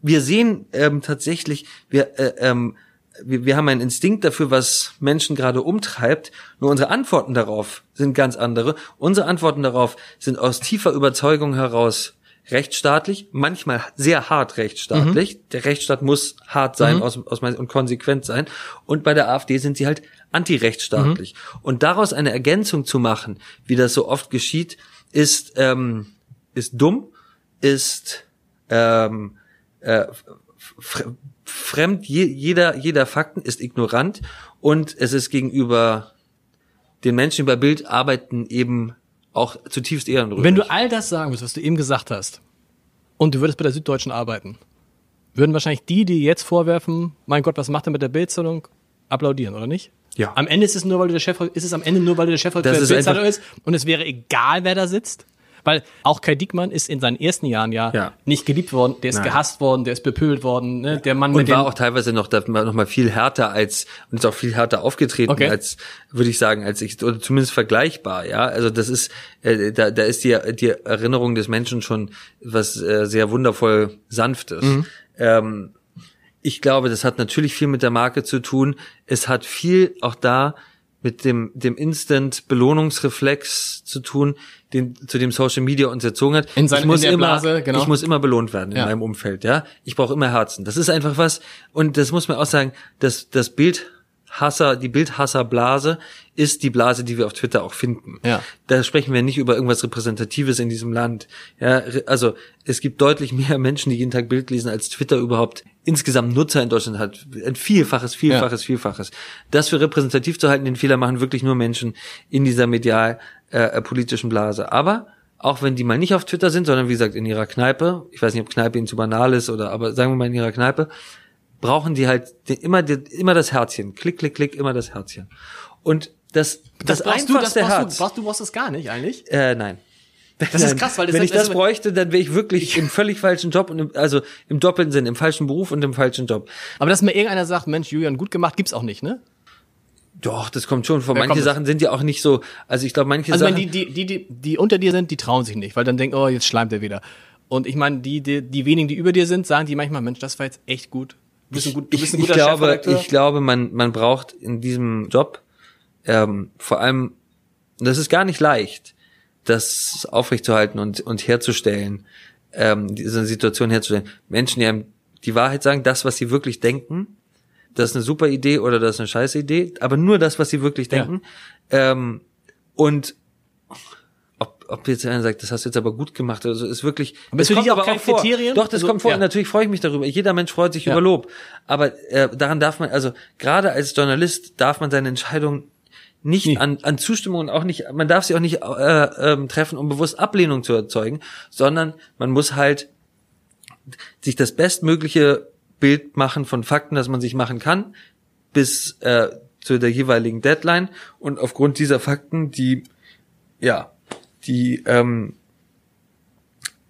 wir sehen ähm, tatsächlich, wir äh, ähm, wir, wir haben einen Instinkt dafür, was Menschen gerade umtreibt, nur unsere Antworten darauf sind ganz andere. Unsere Antworten darauf sind aus tiefer Überzeugung heraus rechtsstaatlich, manchmal sehr hart rechtsstaatlich. Mhm. Der Rechtsstaat muss hart sein mhm. aus, aus mein, und konsequent sein. Und bei der AfD sind sie halt antirechtsstaatlich. Mhm. Und daraus eine Ergänzung zu machen, wie das so oft geschieht, ist ähm, ist dumm, ist ähm, äh, fremd je, jeder, jeder Fakten, ist ignorant und es ist gegenüber den Menschen über Bild arbeiten eben auch zutiefst ehrenrührig. Wenn du all das sagen würdest, was du eben gesagt hast, und du würdest bei der Süddeutschen arbeiten, würden wahrscheinlich die, die jetzt vorwerfen, mein Gott, was macht er mit der Bildzeitung, applaudieren, oder nicht? Ja. Am Ende ist es nur, weil du der Chef, ist es am Ende nur, weil du der Chefredakteur der Bildzeitung ist und es wäre egal, wer da sitzt? Weil auch Kai Diekmann ist in seinen ersten Jahren ja, ja. nicht geliebt worden, der ist Nein. gehasst worden, der ist bepöbelt worden, ne? der Mann und mit war auch teilweise noch, noch mal viel härter als und ist auch viel härter aufgetreten okay. als würde ich sagen als ich oder zumindest vergleichbar, ja. Also das ist äh, da da ist die die Erinnerung des Menschen schon was äh, sehr wundervoll sanftes. Mhm. Ähm, ich glaube, das hat natürlich viel mit der Marke zu tun. Es hat viel auch da mit dem, dem Instant-Belohnungsreflex zu tun, den, zu dem Social Media uns erzogen hat. In seine, ich muss in immer, Blase, genau. ich muss immer belohnt werden in ja. meinem Umfeld, ja. Ich brauche immer Herzen. Das ist einfach was, und das muss man auch sagen, dass das Bild Hasser, die Bildhasserblase ist die Blase, die wir auf Twitter auch finden. Ja. Da sprechen wir nicht über irgendwas Repräsentatives in diesem Land. Ja, also es gibt deutlich mehr Menschen, die jeden Tag Bild lesen, als Twitter überhaupt insgesamt Nutzer in Deutschland hat. Ein Vielfaches, Vielfaches, ja. Vielfaches. Das für repräsentativ zu halten, den Fehler machen wirklich nur Menschen in dieser medial äh, politischen Blase. Aber auch wenn die mal nicht auf Twitter sind, sondern wie gesagt in ihrer Kneipe, ich weiß nicht, ob Kneipe ihnen zu banal ist oder, aber sagen wir mal in ihrer Kneipe, brauchen die halt immer, immer das Herzchen. Klick, klick, klick, immer das Herzchen. Und das, das, das einfachste du, das Herz. Du, du brauchst das gar nicht eigentlich? Äh, nein. Das ist krass, weil das wenn ich das bräuchte, dann wäre ich wirklich im völlig falschen Job und im, also im doppelten Sinn, im falschen Beruf und im falschen Job. Aber dass mir irgendeiner sagt, Mensch, Julian, gut gemacht, gibt's auch nicht, ne? Doch, das kommt schon vor. Ja, manche Sachen sind ja auch nicht so, also ich glaube, manche also Sachen. Also die, die, die, die unter dir sind, die trauen sich nicht, weil dann denken, oh, jetzt schleimt er wieder. Und ich meine, die, die, die wenigen, die über dir sind, sagen die manchmal, Mensch, das war jetzt echt gut. Du bist ein, gut, du bist ein guter ich glaube, ich glaube, man, man braucht in diesem Job ähm, vor allem, das ist gar nicht leicht, das aufrechtzuerhalten und, und herzustellen, ähm, diese Situation herzustellen. Menschen, die einem die Wahrheit sagen, das, was sie wirklich denken, das ist eine super Idee oder das ist eine scheiß Idee, aber nur das, was sie wirklich denken. Ja. Ähm, und ob jetzt einer sagt, das hast du jetzt aber gut gemacht, also ist wirklich. Aber das kommt aber auch vor. Kriterien? Doch, das also, kommt vor. Ja. Natürlich freue ich mich darüber. Jeder Mensch freut sich ja. über Lob, aber äh, daran darf man, also gerade als Journalist darf man seine Entscheidung nicht nee. an, an Zustimmung und auch nicht, man darf sie auch nicht äh, ähm, treffen, um bewusst Ablehnung zu erzeugen, sondern man muss halt sich das bestmögliche Bild machen von Fakten, das man sich machen kann, bis äh, zu der jeweiligen Deadline und aufgrund dieser Fakten die ja die ähm,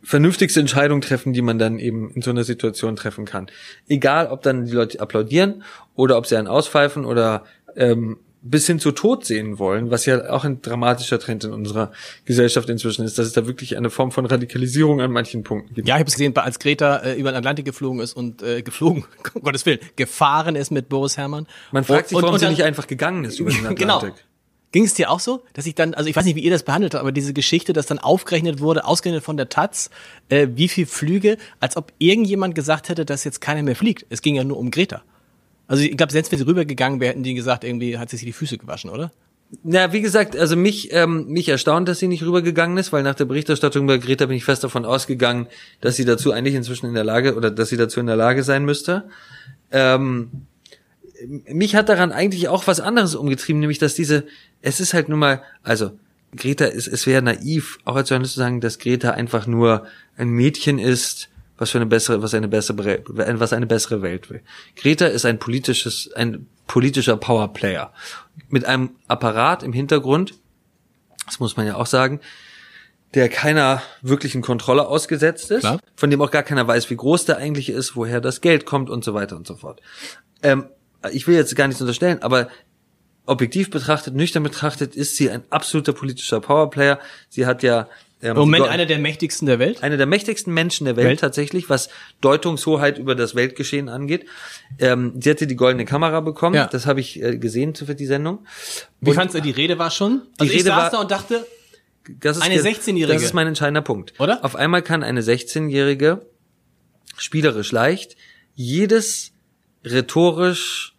vernünftigste Entscheidung treffen, die man dann eben in so einer Situation treffen kann. Egal, ob dann die Leute applaudieren oder ob sie einen auspfeifen oder ähm, bis hin zu Tod sehen wollen, was ja auch ein dramatischer Trend in unserer Gesellschaft inzwischen ist, dass es da wirklich eine Form von Radikalisierung an manchen Punkten gibt. Ja, ich habe es gesehen, als Greta äh, über den Atlantik geflogen ist und äh, geflogen, [LAUGHS] um Gottes Willen, gefahren ist mit Boris Herrmann. Man fragt sich, warum und, und, sie nicht einfach gegangen ist über den [LAUGHS] genau. Atlantik. Genau. Ging es dir auch so, dass ich dann, also ich weiß nicht, wie ihr das behandelt habt, aber diese Geschichte, dass dann aufgerechnet wurde, ausgerechnet von der Taz, äh, wie viel Flüge, als ob irgendjemand gesagt hätte, dass jetzt keiner mehr fliegt. Es ging ja nur um Greta. Also ich glaube, selbst wenn sie rübergegangen wäre, hätten die gesagt, irgendwie hat sie sich die Füße gewaschen, oder? Na, wie gesagt, also mich, ähm, mich erstaunt, dass sie nicht rübergegangen ist, weil nach der Berichterstattung bei Greta bin ich fest davon ausgegangen, dass sie dazu eigentlich inzwischen in der Lage oder dass sie dazu in der Lage sein müsste. Ähm, mich hat daran eigentlich auch was anderes umgetrieben, nämlich dass diese, es ist halt nun mal, also Greta ist, es wäre naiv, auch als Journalist zu sagen, dass Greta einfach nur ein Mädchen ist, was für eine bessere, was eine bessere, was eine bessere Welt will. Greta ist ein politisches, ein politischer Powerplayer mit einem Apparat im Hintergrund, das muss man ja auch sagen, der keiner wirklichen Kontrolle ausgesetzt ist, Klar. von dem auch gar keiner weiß, wie groß der eigentlich ist, woher das Geld kommt und so weiter und so fort. Ähm, ich will jetzt gar nichts unterstellen, aber objektiv betrachtet, nüchtern betrachtet, ist sie ein absoluter politischer Powerplayer. Sie hat ja ähm, Im Moment einer der mächtigsten der Welt? Einer der mächtigsten Menschen der Welt, Welt, tatsächlich, was Deutungshoheit über das Weltgeschehen angeht. Ähm, sie hatte die goldene Kamera bekommen, ja. das habe ich äh, gesehen für die Sendung. Wie fandst du, die Rede war schon? Also die Rede ich saß war, da und dachte, das ist, eine 16-Jährige. Das ist mein entscheidender Punkt. Oder? Auf einmal kann eine 16-Jährige spielerisch leicht jedes rhetorisch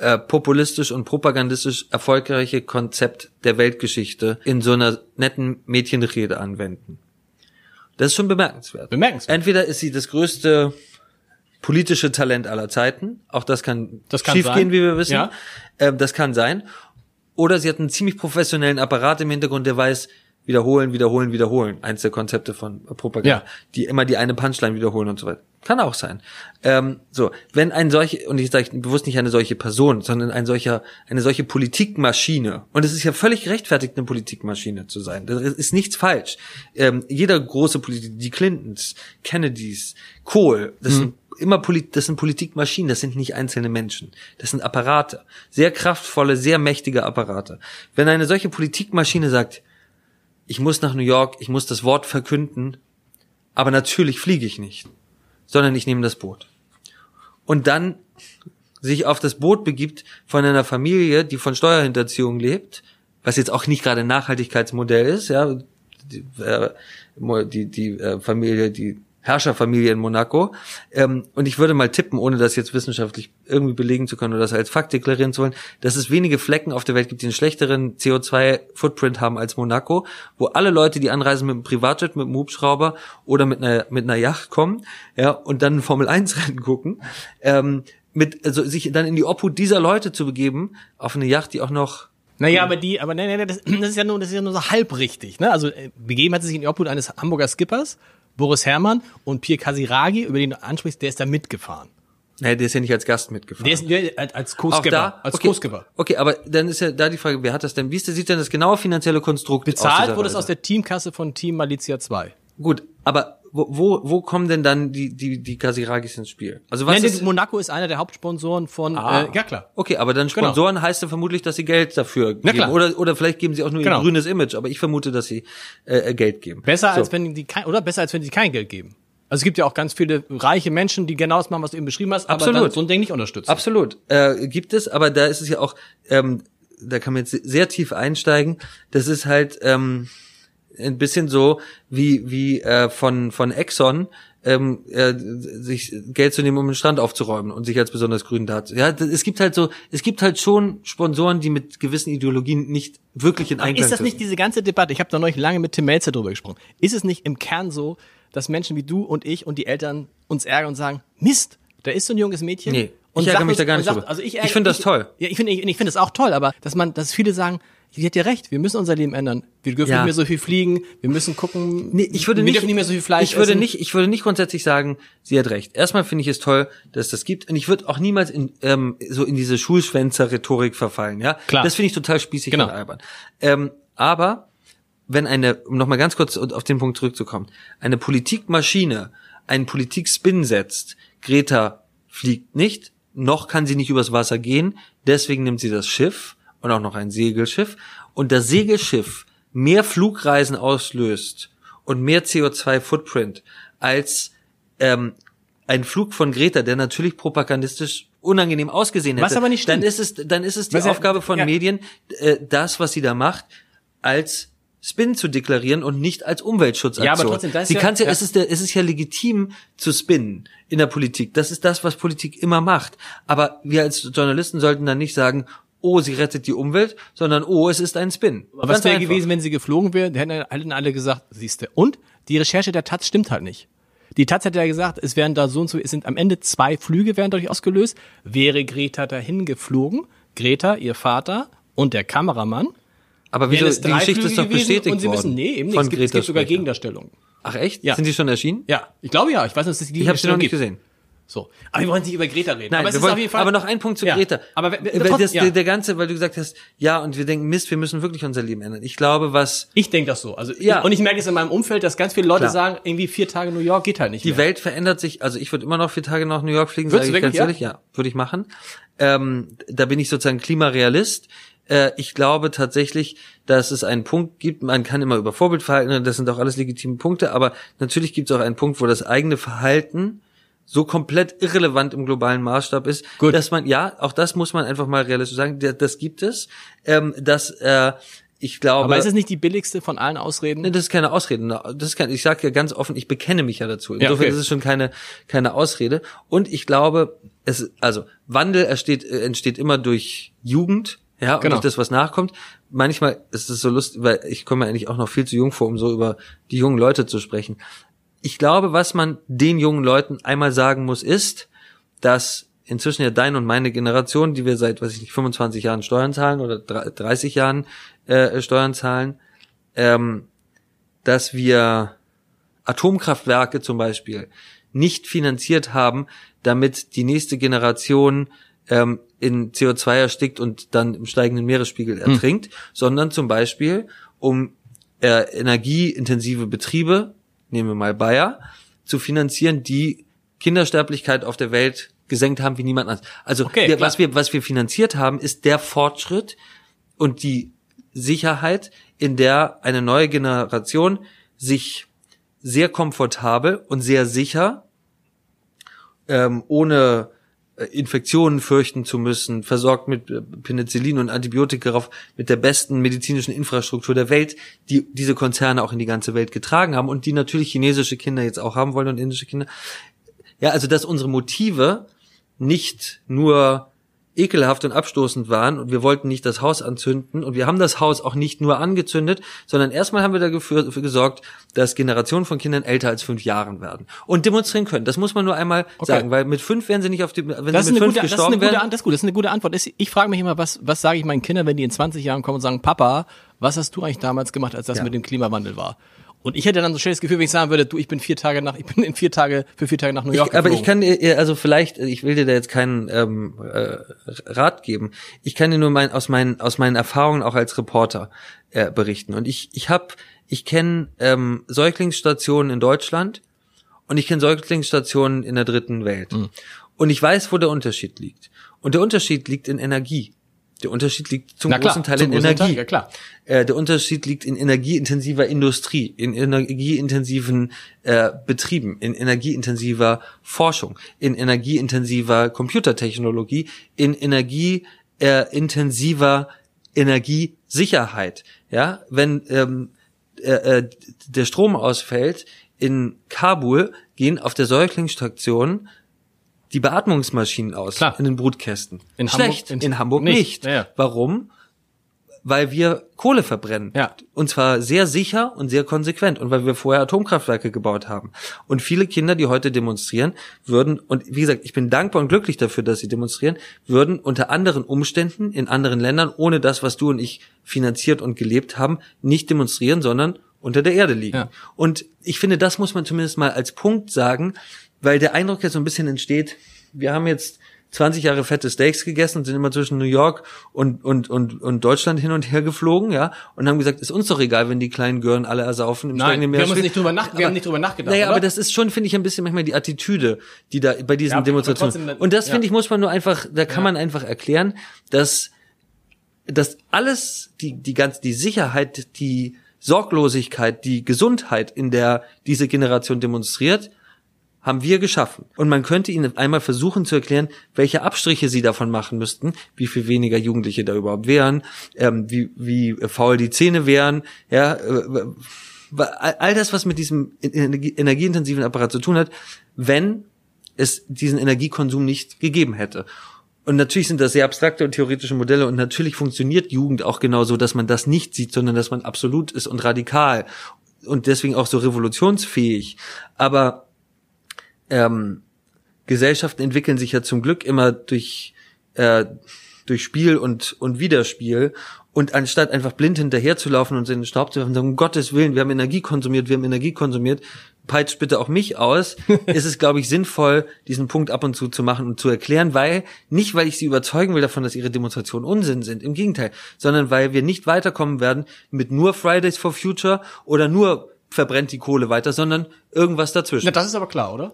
äh, populistisch und propagandistisch erfolgreiche Konzept der Weltgeschichte in so einer netten Mädchenrede anwenden. Das ist schon bemerkenswert. Bemerkenswert. Entweder ist sie das größte politische Talent aller Zeiten, auch das kann, das kann schiefgehen, wie wir wissen. Ja. Äh, das kann sein. Oder sie hat einen ziemlich professionellen Apparat im Hintergrund, der weiß, wiederholen, wiederholen, wiederholen. Eins der Konzepte von Propaganda, ja. die immer die eine Punchline wiederholen und so weiter. Kann auch sein. Ähm, so, wenn ein solche, und ich sage bewusst nicht eine solche Person, sondern ein solcher, eine solche Politikmaschine, und es ist ja völlig gerechtfertigt, eine Politikmaschine zu sein. Das ist nichts falsch. Ähm, jeder große Politiker, die Clintons, Kennedys, Kohl, das mhm. sind immer Polit das sind Politikmaschinen, das sind nicht einzelne Menschen. Das sind Apparate. Sehr kraftvolle, sehr mächtige Apparate. Wenn eine solche Politikmaschine sagt, ich muss nach New York, ich muss das Wort verkünden, aber natürlich fliege ich nicht sondern ich nehme das Boot. Und dann sich auf das Boot begibt von einer Familie, die von Steuerhinterziehung lebt, was jetzt auch nicht gerade ein Nachhaltigkeitsmodell ist, ja, die, äh, die, die äh, Familie, die Herrscherfamilie in Monaco. Ähm, und ich würde mal tippen, ohne das jetzt wissenschaftlich irgendwie belegen zu können oder das als Fakt deklarieren zu wollen, dass es wenige Flecken auf der Welt gibt, die einen schlechteren CO2-Footprint haben als Monaco, wo alle Leute, die anreisen mit einem Privatjet, mit einem Hubschrauber oder mit einer, mit einer Yacht kommen, ja, und dann Formel 1 Rennen gucken, ähm, mit, also sich dann in die Obhut dieser Leute zu begeben, auf eine Yacht, die auch noch naja, aber die, aber nee, nee, das, das ist ja nur, das ist ja nur so halb richtig, ne? Also, äh, begeben hat sie sich in die Obhut eines Hamburger Skippers, Boris Herrmann und Pierre Kasiragi, über den du ansprichst, der ist da mitgefahren. Nee, der ist ja nicht als Gast mitgefahren. Der ist der, als Co-Skipper. Als okay, Co-Skipper. Okay, aber dann ist ja da die Frage, wer hat das denn? Wie ist, sieht denn das genaue finanzielle Konstrukt Bezahlt wurde es aus der Teamkasse von Team Malizia 2. Gut, aber wo, wo, wo kommen denn dann die, die, die Kasiragis ins Spiel? Also was Nein, ist, Monaco ist einer der Hauptsponsoren von, ah, äh, ja klar. Okay, aber dann genau. Sponsoren genau. heißt ja vermutlich, dass sie Geld dafür geben. Klar. Oder, oder vielleicht geben sie auch nur genau. ihr grünes Image, aber ich vermute, dass sie äh, Geld geben. Besser so. als wenn die kein, oder besser als wenn sie kein Geld geben. Also es gibt ja auch ganz viele reiche Menschen, die genau das machen, was du eben beschrieben hast, aber Absolut. so ein Ding nicht unterstützen. Absolut. Äh, gibt es, aber da ist es ja auch, ähm, da kann man jetzt sehr tief einsteigen. Das ist halt ähm, ein bisschen so wie wie äh, von von Exxon ähm, äh, sich Geld zu nehmen, um den Strand aufzuräumen und sich als besonders grün dazu. Ja, es gibt halt so, es gibt halt schon Sponsoren, die mit gewissen Ideologien nicht wirklich in Einklang sind. Ist das nicht diese ganze Debatte? Ich habe da neulich lange mit Tim Melzer drüber gesprochen. Ist es nicht im Kern so, dass Menschen wie du und ich und die Eltern uns ärgern und sagen, Mist, da ist so ein junges Mädchen. Nee, und ich ärgere mich da gar nicht sagt, drüber. Also ich, ich finde das toll. Ja, ich finde ich, ich finde das auch toll, aber dass man, dass viele sagen, die hat ja recht, wir müssen unser Leben ändern. Wir dürfen ja. nicht mehr so viel fliegen, wir müssen gucken. Nee, ich würde wir nicht, dürfen nicht mehr so viel Fleisch Ich würde essen. nicht, ich würde nicht grundsätzlich sagen, sie hat recht. Erstmal finde ich es toll, dass das gibt und ich würde auch niemals in, ähm, so in diese Schulschwänzer-Rhetorik verfallen, ja. Klar. Das finde ich total spießig genau. und albern. Ähm, aber wenn eine, um nochmal ganz kurz auf den Punkt zurückzukommen, eine Politikmaschine einen Politikspin setzt, Greta fliegt nicht, noch kann sie nicht übers Wasser gehen, deswegen nimmt sie das Schiff und auch noch ein Segelschiff und das Segelschiff mehr Flugreisen auslöst und mehr CO2-Footprint als ähm, ein Flug von Greta, der natürlich propagandistisch unangenehm ausgesehen hätte. Was aber nicht stimmt. Dann ist es, dann ist es die was Aufgabe von ja. Medien, äh, das, was sie da macht, als Spin zu deklarieren und nicht als Umweltschutzaktion. Ja, aber trotzdem, das Sie ja, ja, ja, es ist, der, es ist ja legitim zu spinnen in der Politik. Das ist das, was Politik immer macht. Aber wir als Journalisten sollten dann nicht sagen, oh, sie rettet die Umwelt, sondern oh, es ist ein Spin. Aber was wäre gewesen, wenn sie geflogen wäre? Hätten alle gesagt, siehste. Und die Recherche der Taz stimmt halt nicht. Die Taz hat ja gesagt, es werden da so und so, es sind am Ende zwei Flüge werden dadurch ausgelöst. Wäre Greta dahin geflogen, Greta, ihr Vater und der Kameramann. Aber wieso, die Geschichte ist doch bestätigt und sie wissen, nee, eben nicht. Es gibt, es gibt sogar Gegendarstellungen. Ach echt? Ja. Sind die schon erschienen? Ja, ich glaube ja. Ich weiß nicht, dass die Ich habe sie noch nicht gesehen. So. Aber wir wollen nicht über Greta reden. Nein, aber, wir wollen, aber noch ein Punkt zu ja. Greta. Aber weil das, ja. der, ganze, weil du gesagt hast, ja, und wir denken, Mist, wir müssen wirklich unser Leben ändern. Ich glaube, was. Ich denke das so. Also, ja. und ich merke es in meinem Umfeld, dass ganz viele Leute Klar. sagen, irgendwie vier Tage New York geht halt nicht. Die mehr. Welt verändert sich. Also, ich würde immer noch vier Tage nach New York fliegen, sage ich wirklich, ganz ehrlich. Ja, würde ich machen. Ähm, da bin ich sozusagen Klimarealist äh, ich glaube tatsächlich, dass es einen Punkt gibt, man kann immer über Vorbildverhalten, das sind auch alles legitime Punkte, aber natürlich gibt es auch einen Punkt, wo das eigene Verhalten so komplett irrelevant im globalen Maßstab ist, Gut. dass man, ja, auch das muss man einfach mal realistisch sagen, das gibt es, ähm, dass äh, ich glaube. Aber ist es nicht die billigste von allen Ausreden? Nee, das ist keine Ausrede. Das ist kein, ich sage ja ganz offen, ich bekenne mich ja dazu. Insofern ja, okay. ist es schon keine, keine Ausrede. Und ich glaube, es, also Wandel entsteht, äh, entsteht immer durch Jugend, ja, und genau. durch das, was nachkommt. Manchmal ist es so lustig, weil ich komme mir eigentlich auch noch viel zu jung vor, um so über die jungen Leute zu sprechen ich glaube, was man den jungen Leuten einmal sagen muss, ist, dass inzwischen ja deine und meine Generation, die wir seit, weiß ich nicht, 25 Jahren Steuern zahlen oder 30 Jahren äh, Steuern zahlen, ähm, dass wir Atomkraftwerke zum Beispiel nicht finanziert haben, damit die nächste Generation ähm, in CO2 erstickt und dann im steigenden Meeresspiegel hm. ertrinkt, hm. sondern zum Beispiel um äh, energieintensive Betriebe nehmen wir mal Bayer, zu finanzieren, die Kindersterblichkeit auf der Welt gesenkt haben wie niemand anders. Also okay, wir, was wir was wir finanziert haben, ist der Fortschritt und die Sicherheit, in der eine neue Generation sich sehr komfortabel und sehr sicher ähm, ohne Infektionen fürchten zu müssen, versorgt mit äh, Penicillin und Antibiotika mit der besten medizinischen Infrastruktur der Welt, die diese Konzerne auch in die ganze Welt getragen haben und die natürlich chinesische Kinder jetzt auch haben wollen und indische Kinder. Ja, also dass unsere Motive nicht nur ekelhaft und abstoßend waren und wir wollten nicht das Haus anzünden und wir haben das Haus auch nicht nur angezündet, sondern erstmal haben wir dafür, gesorgt, dass Generationen von Kindern älter als fünf Jahren werden und demonstrieren können. Das muss man nur einmal okay. sagen, weil mit fünf werden sie nicht auf die, wenn das sie mit fünf gute, gestorben das werden. Das ist gut, das ist eine gute Antwort. Ich frage mich immer, was, was sage ich meinen Kindern, wenn die in 20 Jahren kommen und sagen, Papa, was hast du eigentlich damals gemacht, als das ja. mit dem Klimawandel war? Und ich hätte dann so ein schnelles Gefühl, wenn ich sagen würde, du, ich bin vier Tage nach, ich bin in vier Tage, für vier Tage nach New York. Ich, aber ich kann dir, also vielleicht, ich will dir da jetzt keinen ähm, äh, Rat geben. Ich kann dir nur mein, aus meinen aus meinen Erfahrungen auch als Reporter äh, berichten. Und ich ich habe, ich kenne ähm, Säuglingsstationen in Deutschland und ich kenne Säuglingsstationen in der dritten Welt. Mhm. Und ich weiß, wo der Unterschied liegt. Und der Unterschied liegt in Energie. Der Unterschied liegt zum Na großen Teil zum in Energie. Teil, ja klar. Äh, der Unterschied liegt in energieintensiver Industrie, in energieintensiven äh, Betrieben, in energieintensiver Forschung, in energieintensiver Computertechnologie, in energieintensiver äh, Energiesicherheit. Ja, wenn ähm, äh, äh, der Strom ausfällt in Kabul, gehen auf der Säuglingsstation die Beatmungsmaschinen aus Klar. in den Brutkästen. In Schlecht. Hamburg, in, in Hamburg nicht. nicht. Ja, ja. Warum? Weil wir Kohle verbrennen. Ja. Und zwar sehr sicher und sehr konsequent. Und weil wir vorher Atomkraftwerke gebaut haben. Und viele Kinder, die heute demonstrieren, würden, und wie gesagt, ich bin dankbar und glücklich dafür, dass sie demonstrieren, würden unter anderen Umständen in anderen Ländern, ohne das, was du und ich finanziert und gelebt haben, nicht demonstrieren, sondern unter der Erde liegen. Ja. Und ich finde, das muss man zumindest mal als Punkt sagen, weil der Eindruck jetzt so ein bisschen entsteht, wir haben jetzt 20 Jahre fette Steaks gegessen und sind immer zwischen New York und, und, und, und Deutschland hin und her geflogen, ja, und haben gesagt, ist uns doch egal, wenn die kleinen Gören alle ersaufen im Nein, wir haben, uns nicht drüber nach, wir haben nicht drüber nachgedacht. Naja, oder? aber das ist schon, finde ich, ein bisschen manchmal die Attitüde, die da bei diesen ja, Demonstrationen. Und das, ja. finde ich, muss man nur einfach, da kann ja. man einfach erklären, dass, dass alles, die, die ganz, die Sicherheit, die Sorglosigkeit, die Gesundheit, in der diese Generation demonstriert, haben wir geschaffen. Und man könnte ihnen einmal versuchen zu erklären, welche Abstriche sie davon machen müssten, wie viel weniger Jugendliche da überhaupt wären, ähm, wie, wie faul die Zähne wären, ja, äh, all das, was mit diesem energieintensiven Apparat zu tun hat, wenn es diesen Energiekonsum nicht gegeben hätte. und natürlich sind das sehr abstrakte und theoretische Modelle und natürlich funktioniert Jugend auch genauso, dass man das nicht sieht, sondern dass man absolut ist und radikal und deswegen auch so revolutionsfähig. Aber ähm, Gesellschaften entwickeln sich ja zum Glück immer durch äh, durch Spiel und und Widerspiel und anstatt einfach blind hinterherzulaufen und in den Staub zu werfen und sagen, um Gottes Willen, wir haben Energie konsumiert, wir haben Energie konsumiert, peitscht bitte auch mich aus, [LAUGHS] ist es, glaube ich, sinnvoll, diesen Punkt ab und zu zu machen und zu erklären, weil, nicht weil ich sie überzeugen will davon, dass ihre Demonstrationen Unsinn sind, im Gegenteil, sondern weil wir nicht weiterkommen werden mit nur Fridays for Future oder nur verbrennt die Kohle weiter, sondern irgendwas dazwischen. Na, das ist aber klar, oder?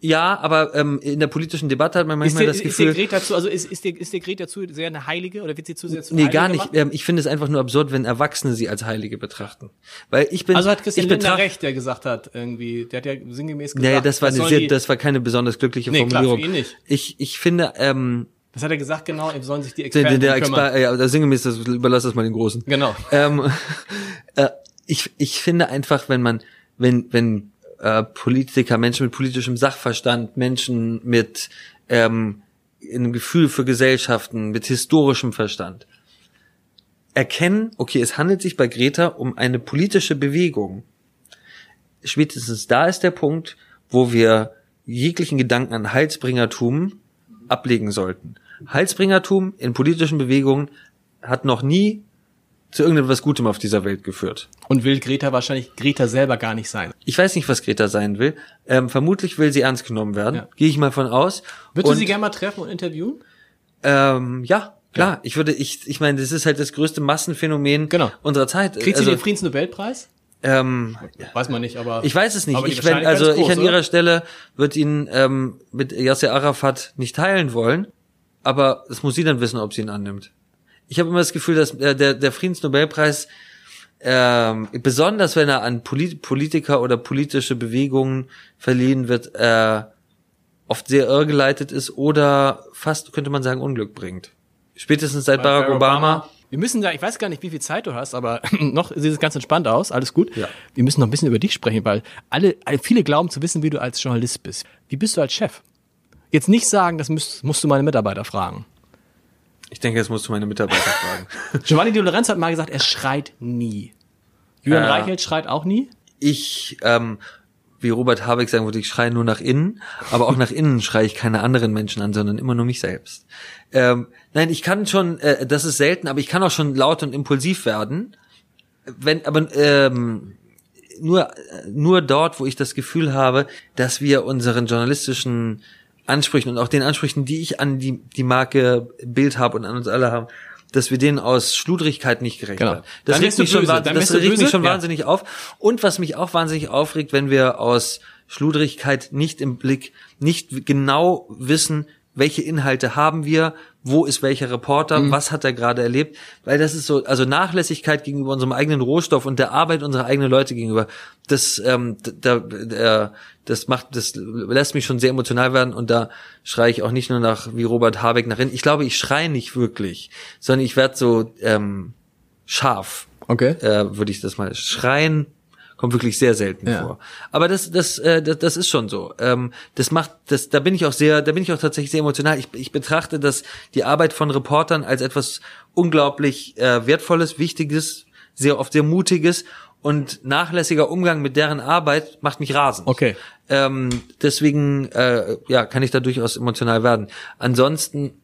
Ja, aber ähm, in der politischen Debatte hat man manchmal dir, das Gefühl. Ist dir Greta zu, also ist, ist, dir, ist dir Greta zu sehr eine Heilige oder wird sie zu sehr zu Nee, Heilige gar nicht. Ähm, ich finde es einfach nur absurd, wenn Erwachsene sie als Heilige betrachten. Weil ich bin. Also hat Christian ich Lindner recht, der gesagt hat, irgendwie, der hat ja sinngemäß gesagt, Ja, ja, das war, eine sehr, die, das war keine besonders glückliche Nee, klar, Formulierung. für ihn nicht. Ich, ich finde, ähm, das hat er gesagt, genau, sollen sich die der, Experten der, der kümmern. Ja, der sinngemäß, das überlass das mal den Großen. Genau. Ähm, [LAUGHS] äh, ich, ich finde einfach, wenn man, wenn, wenn äh, Politiker, Menschen mit politischem Sachverstand, Menschen mit ähm, einem Gefühl für Gesellschaften, mit historischem Verstand, erkennen, okay, es handelt sich bei Greta um eine politische Bewegung. Spätestens da ist der Punkt, wo wir jeglichen Gedanken an Heilsbringertum ablegen sollten. Heilsbringertum in politischen Bewegungen hat noch nie zu irgendetwas Gutem auf dieser Welt geführt. Und will Greta wahrscheinlich Greta selber gar nicht sein. Ich weiß nicht, was Greta sein will. Ähm, vermutlich will sie ernst genommen werden. Ja. Gehe ich mal von aus. Würdest du sie gerne mal treffen und interviewen? Ähm, ja, klar. Ich würde, ich, ich meine, das ist halt das größte Massenphänomen Genau. unserer Zeit. Kriegt sie also, den Friedensnobelpreis? ähm, Weiß man nicht, aber. ich weiß es nicht. Ich, wenn, also ist ich an groß, ihrer oder? Stelle würde ihn ähm, mit Yasser Arafat nicht teilen wollen, aber es muss sie dann wissen, ob sie ihn annimmt. Ich habe immer das Gefühl, dass äh, der, der Friedensnobelpreis ähm, besonders wenn er an Polit Politiker oder politische Bewegungen verliehen wird, äh, oft sehr irrgeleitet ist oder fast, könnte man sagen, Unglück bringt. Spätestens seit Barack Obama. Wir müssen da, ich weiß gar nicht, wie viel Zeit du hast, aber [LAUGHS] noch sieht es ganz entspannt aus, alles gut. Ja. Wir müssen noch ein bisschen über dich sprechen, weil alle, alle- viele glauben zu wissen, wie du als Journalist bist. Wie bist du als Chef? Jetzt nicht sagen, das musst, musst du meine Mitarbeiter fragen. Ich denke, das musst du meine Mitarbeiter [LAUGHS] fragen. Giovanni Di Lorenzo hat mal gesagt, er schreit nie. Julian Äh. Reichelt schreit auch nie. Ich, ähm, wie Robert Habeck sagen würde, ich schreie nur nach innen, aber auch nach [LAUGHS] innen schreie ich keine anderen Menschen an, sondern immer nur mich selbst. Ähm, nein, ich kann schon, äh, das ist selten, aber ich kann auch schon laut und impulsiv werden. Wenn, aber ähm, nur, nur dort, wo ich das Gefühl habe, dass wir unseren journalistischen Ansprüchen und auch den Ansprüchen, die ich an die, die Marke Bild habe und an uns alle haben, dass wir denen aus Schludrigkeit nicht gerecht Genau. werden. Das regt mich schon, böse. das mich schon Ja. wahnsinnig auf. Und was mich auch wahnsinnig aufregt, wenn wir aus Schludrigkeit nicht im Blick, nicht genau wissen, welche Inhalte haben wir, wo ist welcher Reporter, Mhm. was hat er gerade erlebt, weil das ist so, also Nachlässigkeit gegenüber unserem eigenen Rohstoff und der Arbeit unserer eigenen Leute gegenüber, das, ähm, da, da, das macht, das lässt mich schon sehr emotional werden und da schreie ich auch nicht nur nach, wie Robert Habeck nach innen. Ich glaube, ich schreie nicht wirklich, sondern ich werde so ähm, scharf Okay. äh, würde ich das mal schreien kommt wirklich sehr selten Ja. vor. Aber das, das, äh, das, das ist schon so. Ähm, das macht, das, da bin ich auch sehr, da bin ich auch tatsächlich sehr emotional. Ich, ich betrachte das die Arbeit von Reportern als etwas unglaublich äh, wertvolles, wichtiges, sehr oft sehr mutiges und nachlässiger Umgang mit deren Arbeit macht mich rasend. Okay. Ähm, deswegen, äh, ja, kann ich da durchaus emotional werden. Ansonsten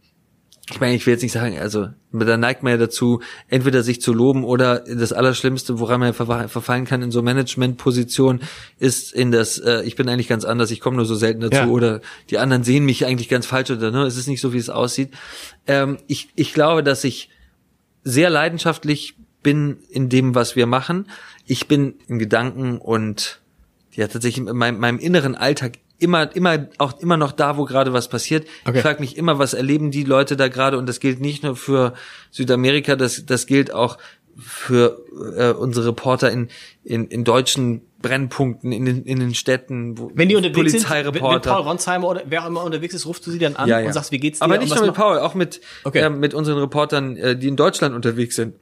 ich meine, ich will jetzt nicht sagen, also da neigt man ja dazu, entweder sich zu loben oder das Allerschlimmste, woran man verfa- verfallen kann in so Managementpositionen, ist in das, äh, ich bin eigentlich ganz anders, ich komme nur so selten dazu Ja. oder die anderen sehen mich eigentlich ganz falsch oder ne, es ist nicht so, wie es aussieht. Ähm, ich, ich glaube, dass ich sehr leidenschaftlich bin in dem, was wir machen. Ich bin in Gedanken und ja tatsächlich in meinem, meinem inneren Alltag immer, immer, auch immer noch da, wo gerade was passiert. Okay. Ich frage mich immer, was erleben die Leute da gerade und das gilt nicht nur für Südamerika, das, das gilt auch für äh, unsere Reporter in, in, in deutschen Brennpunkten, in den, in den Städten, wo Wenn die unterwegs sind, wenn, wenn Polizeireporter. Paul Ronsheimer oder wer auch immer unterwegs ist, rufst du sie dann an Ja, ja. und sagst, wie geht's dir? Aber nicht nur mit Paul, auch mit, Okay. äh, mit unseren Reportern, äh, die in Deutschland unterwegs sind.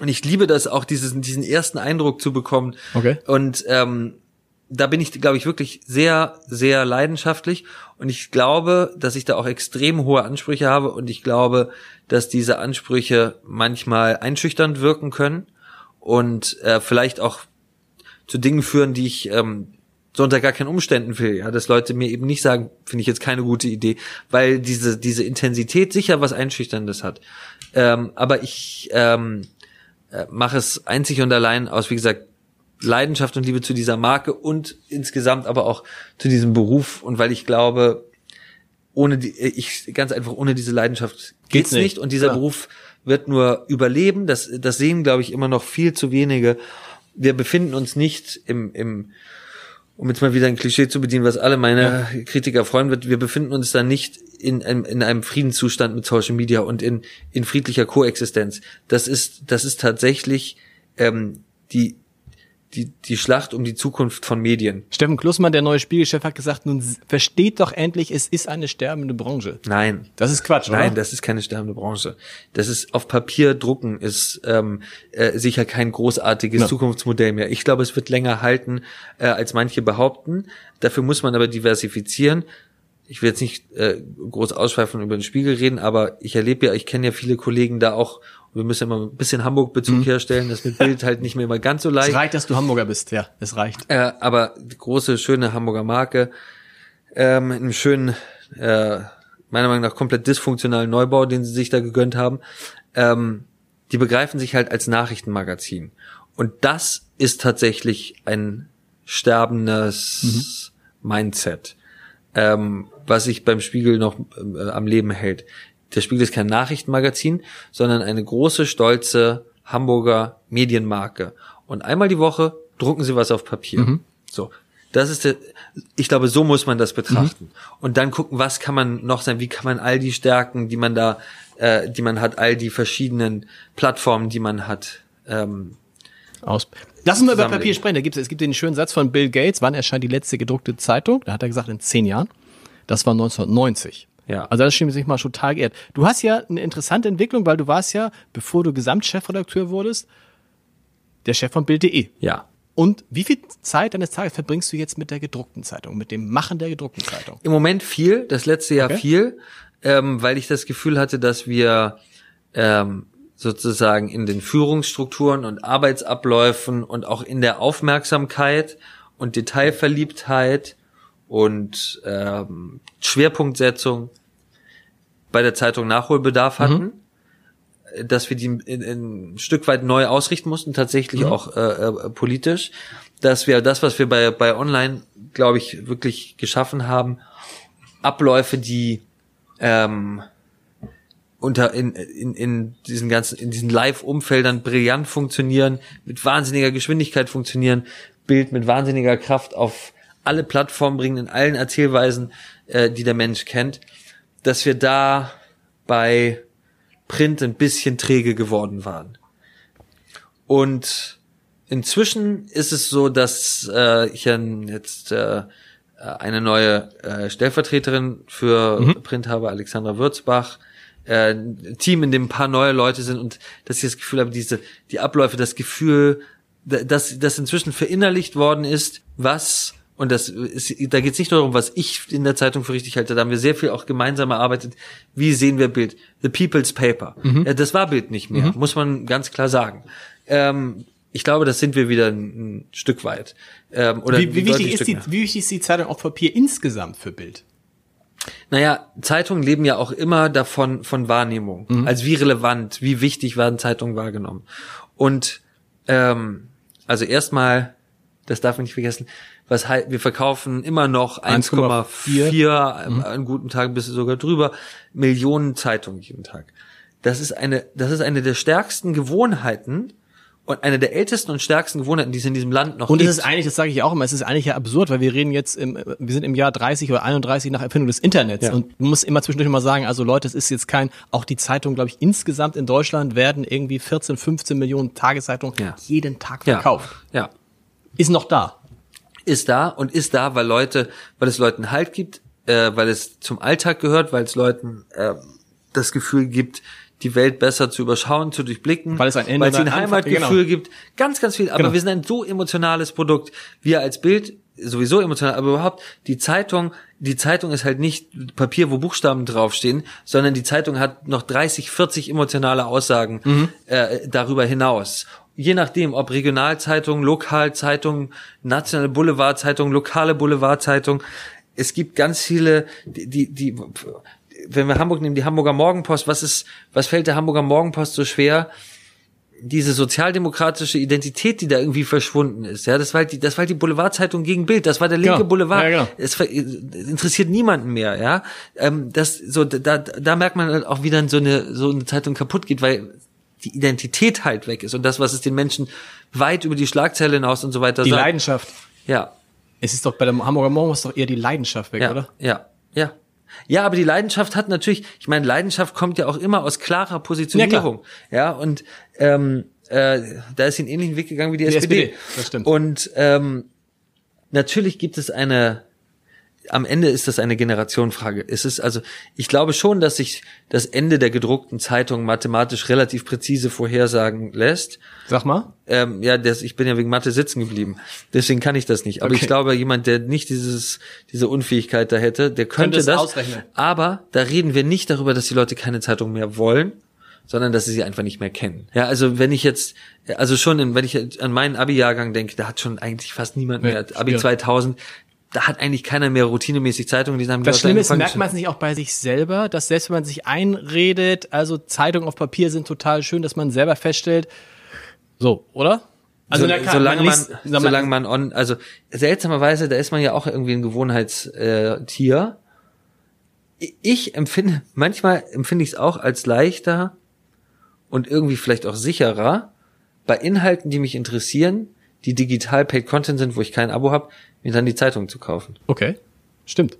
Und ich liebe das auch, diesen, diesen ersten Eindruck zu bekommen. Okay. Und ähm, da bin ich, glaube ich, wirklich sehr, sehr leidenschaftlich. Und ich glaube, dass ich da auch extrem hohe Ansprüche habe. Und ich glaube, dass diese Ansprüche manchmal einschüchternd wirken können und äh, vielleicht auch zu Dingen führen, die ich ähm, so unter gar keinen Umständen will, ja, dass Leute mir eben nicht sagen, finde ich jetzt keine gute Idee, weil diese diese Intensität sicher was einschüchterndes hat. Ähm, aber ich ähm, äh, mache es einzig und allein aus, wie gesagt, Leidenschaft und Liebe zu dieser Marke und insgesamt aber auch zu diesem Beruf und weil ich glaube, ohne die, ich ganz einfach ohne diese Leidenschaft geht's, nicht. nicht und dieser ja. Beruf wird nur überleben. Das, das sehen, glaube ich, immer noch viel zu wenige. Wir befinden uns nicht im, im um jetzt mal wieder ein Klischee zu bedienen, was alle meine ja. Kritiker freuen wird, wir befinden uns da nicht in, in, in einem Friedenszustand mit Social Media und in, in friedlicher Koexistenz. Das ist, das ist tatsächlich ähm, die die, die Schlacht um die Zukunft von Medien. Steffen Klussmann, der neue Spiegelchef, hat gesagt, nun versteht doch endlich, es ist eine sterbende Branche. Nein. Das ist Quatsch, oder? Nein, das ist keine sterbende Branche. Das ist auf Papier drucken ist ähm, äh, sicher kein großartiges ja. Zukunftsmodell mehr. Ich glaube, es wird länger halten, äh, als manche behaupten. Dafür muss man aber diversifizieren ich will jetzt nicht äh, groß ausschweifen über den Spiegel reden, aber ich erlebe ja, ich kenne ja viele Kollegen da auch wir müssen immer ein bisschen Hamburg-Bezug mhm. herstellen, das mit Bild halt nicht mehr immer ganz so leicht. Es reicht, dass du Hamburger bist, ja, es reicht. Äh, aber große, schöne Hamburger Marke, ähm, einem schönen, äh, meiner Meinung nach komplett dysfunktionalen Neubau, den sie sich da gegönnt haben, ähm, die begreifen sich halt als Nachrichtenmagazin. Und das ist tatsächlich ein sterbendes mhm. Mindset, ähm, was sich beim Spiegel noch äh, am Leben hält der Spiegel ist kein Nachrichtenmagazin, sondern eine große, stolze Hamburger Medienmarke. Und einmal die Woche drucken sie was auf Papier. Mhm. So. Das ist der, ich glaube, so muss man das betrachten. Mhm. Und dann gucken, was kann man noch sein, wie kann man all die Stärken, die man da, äh, die man hat, all die verschiedenen Plattformen, die man hat, ähm, aus. Lass uns mal über Papier sprechen. Da gibt es, es gibt den schönen Satz von Bill Gates. Wann erscheint die letzte gedruckte Zeitung? Da hat er gesagt, in zehn Jahren. Das war 1990. Ja. Also das stimmt sich mal total geehrt. Du hast ja eine interessante Entwicklung, weil du warst ja, bevor du Gesamtchefredakteur wurdest, der Chef von Bild.de. Ja. Und wie viel Zeit deines Tages verbringst du jetzt mit der gedruckten Zeitung, mit dem Machen der gedruckten Zeitung? Im Moment viel, das letzte Jahr okay. viel, ähm, weil ich das Gefühl hatte, dass wir ähm, sozusagen in den Führungsstrukturen und Arbeitsabläufen und auch in der Aufmerksamkeit und Detailverliebtheit und ähm, Schwerpunktsetzung bei der Zeitung Nachholbedarf mhm. hatten, mhm. dass wir die in, in, ein Stück weit neu ausrichten mussten, tatsächlich mhm. auch äh, äh, politisch, dass wir das, was wir bei, bei Online, glaube ich, wirklich geschaffen haben, Abläufe, die ähm, unter in, in, in diesen ganzen in diesen Live-Umfeldern brillant funktionieren, mit wahnsinniger Geschwindigkeit funktionieren, Bild mit wahnsinniger Kraft auf alle Plattformen bringen, in allen Erzählweisen, äh, die der Mensch kennt, dass wir da bei Print ein bisschen träge geworden waren. Und inzwischen ist es so, dass äh, ich jetzt äh, eine neue äh, Stellvertreterin für mhm. Print habe, Alexandra Würzbach, äh, ein Team, in dem ein paar neue Leute sind und dass ich das Gefühl habe, diese die Abläufe, das Gefühl, dass das inzwischen verinnerlicht worden ist, was und das ist, da geht es nicht nur darum, was ich in der Zeitung für richtig halte. Da haben wir sehr viel auch gemeinsam erarbeitet. Wie sehen wir Bild? The People's Paper. Mhm. Das war Bild nicht mehr, mhm. muss man ganz klar sagen. Ähm, ich glaube, das sind wir wieder ein, ein Stück weit. Ähm, oder wie, wie, wichtig ist die, wie wichtig ist die Zeitung auf Papier insgesamt für Bild? Naja, Zeitungen leben ja auch immer davon von Wahrnehmung. Mhm. Also wie relevant, wie wichtig werden Zeitungen wahrgenommen. Und ähm, also erstmal, das darf man nicht vergessen, was halt, wir verkaufen immer noch 1,4 mhm. an guten Tagen bis sogar drüber Millionen Zeitungen jeden Tag. Das ist eine, das ist eine der stärksten Gewohnheiten und eine der ältesten und stärksten Gewohnheiten, die es in diesem Land noch und gibt. Und es ist eigentlich, das sage ich auch immer, es ist eigentlich ja absurd, weil wir reden jetzt, im, wir sind im Jahr 30 oder 31 nach Erfindung des Internets ja. und man muss immer zwischendurch mal sagen, also Leute, es ist jetzt kein, auch die Zeitungen, glaube ich, insgesamt in Deutschland werden irgendwie 14, 15 Millionen Tageszeitungen ja. jeden Tag verkauft. Ja. ja. Ist noch da ist da und ist da, weil Leute, weil es Leuten Halt gibt, äh, weil es zum Alltag gehört, weil es Leuten äh, das Gefühl gibt, die Welt besser zu überschauen, zu durchblicken, weil es ein, Ende weil es ein Heimatgefühl genau. gibt, ganz, ganz viel. Aber genau. wir sind ein so emotionales Produkt. Wir als Bild sowieso emotional, aber überhaupt die Zeitung, die Zeitung ist halt nicht Papier, wo Buchstaben draufstehen, sondern die Zeitung hat noch 30, 40 emotionale Aussagen mhm. äh, darüber hinaus. Je nachdem, ob Regionalzeitung, Lokalzeitung, nationale Boulevardzeitung, lokale Boulevardzeitung. Es gibt ganz viele, die, die, die wenn wir Hamburg nehmen, die Hamburger Morgenpost, was ist, was fällt der Hamburger Morgenpost so schwer? diese sozialdemokratische Identität, die da irgendwie verschwunden ist, ja, das war halt die, das war halt die Boulevardzeitung gegen Bild, das war der linke genau. Boulevard. Ja, genau. Es interessiert niemanden mehr, ja. Ähm, das so da da merkt man halt auch, wie dann so eine so eine Zeitung kaputt geht, weil die Identität halt weg ist und das, was es den Menschen weit über die Schlagzeile hinaus und so weiter die sagt. Die Leidenschaft. Ja. Es ist doch bei dem Hamburger Morgen ist doch eher die Leidenschaft weg, ja, oder? Ja, ja. Ja, aber die Leidenschaft hat natürlich, ich meine, Leidenschaft kommt ja auch immer aus klarer Positionierung. Ja, ja und ähm, äh, da ist sie einen ähnlichen Weg gegangen wie die, die SPD. SPD. Das stimmt. Und ähm, natürlich gibt es eine am Ende ist das eine Generationenfrage. Es ist also, ich glaube schon, dass sich das Ende der gedruckten Zeitung mathematisch relativ präzise vorhersagen lässt. Sag mal. Ähm, ja, das, ich bin ja wegen Mathe sitzen geblieben. Deswegen kann ich das nicht. Aber okay. ich glaube, jemand, der nicht dieses, diese Unfähigkeit da hätte, der könnte, könnte das. Ausrechnen. Aber da reden wir nicht darüber, dass die Leute keine Zeitung mehr wollen, sondern dass sie sie einfach nicht mehr kennen. Ja, also wenn ich jetzt, also schon, wenn ich an meinen Abi-Jahrgang denke, da hat schon eigentlich fast niemand mehr, nee, Abi 2000, da hat eigentlich keiner mehr routinemäßig Zeitungen die haben Das Schlimme ist, merkt man es nicht auch bei sich selber, dass selbst wenn man sich einredet, also Zeitungen auf Papier sind total schön, dass man selber feststellt, so, oder? Also so, kann, solange man, man solange man on, also seltsamerweise, da ist man ja auch irgendwie ein Gewohnheitstier. Ich empfinde, manchmal empfinde ich es auch als leichter und irgendwie vielleicht auch sicherer, bei Inhalten, die mich interessieren, die digital paid Content sind, wo ich kein Abo habe, mir dann die Zeitung zu kaufen. Okay, stimmt.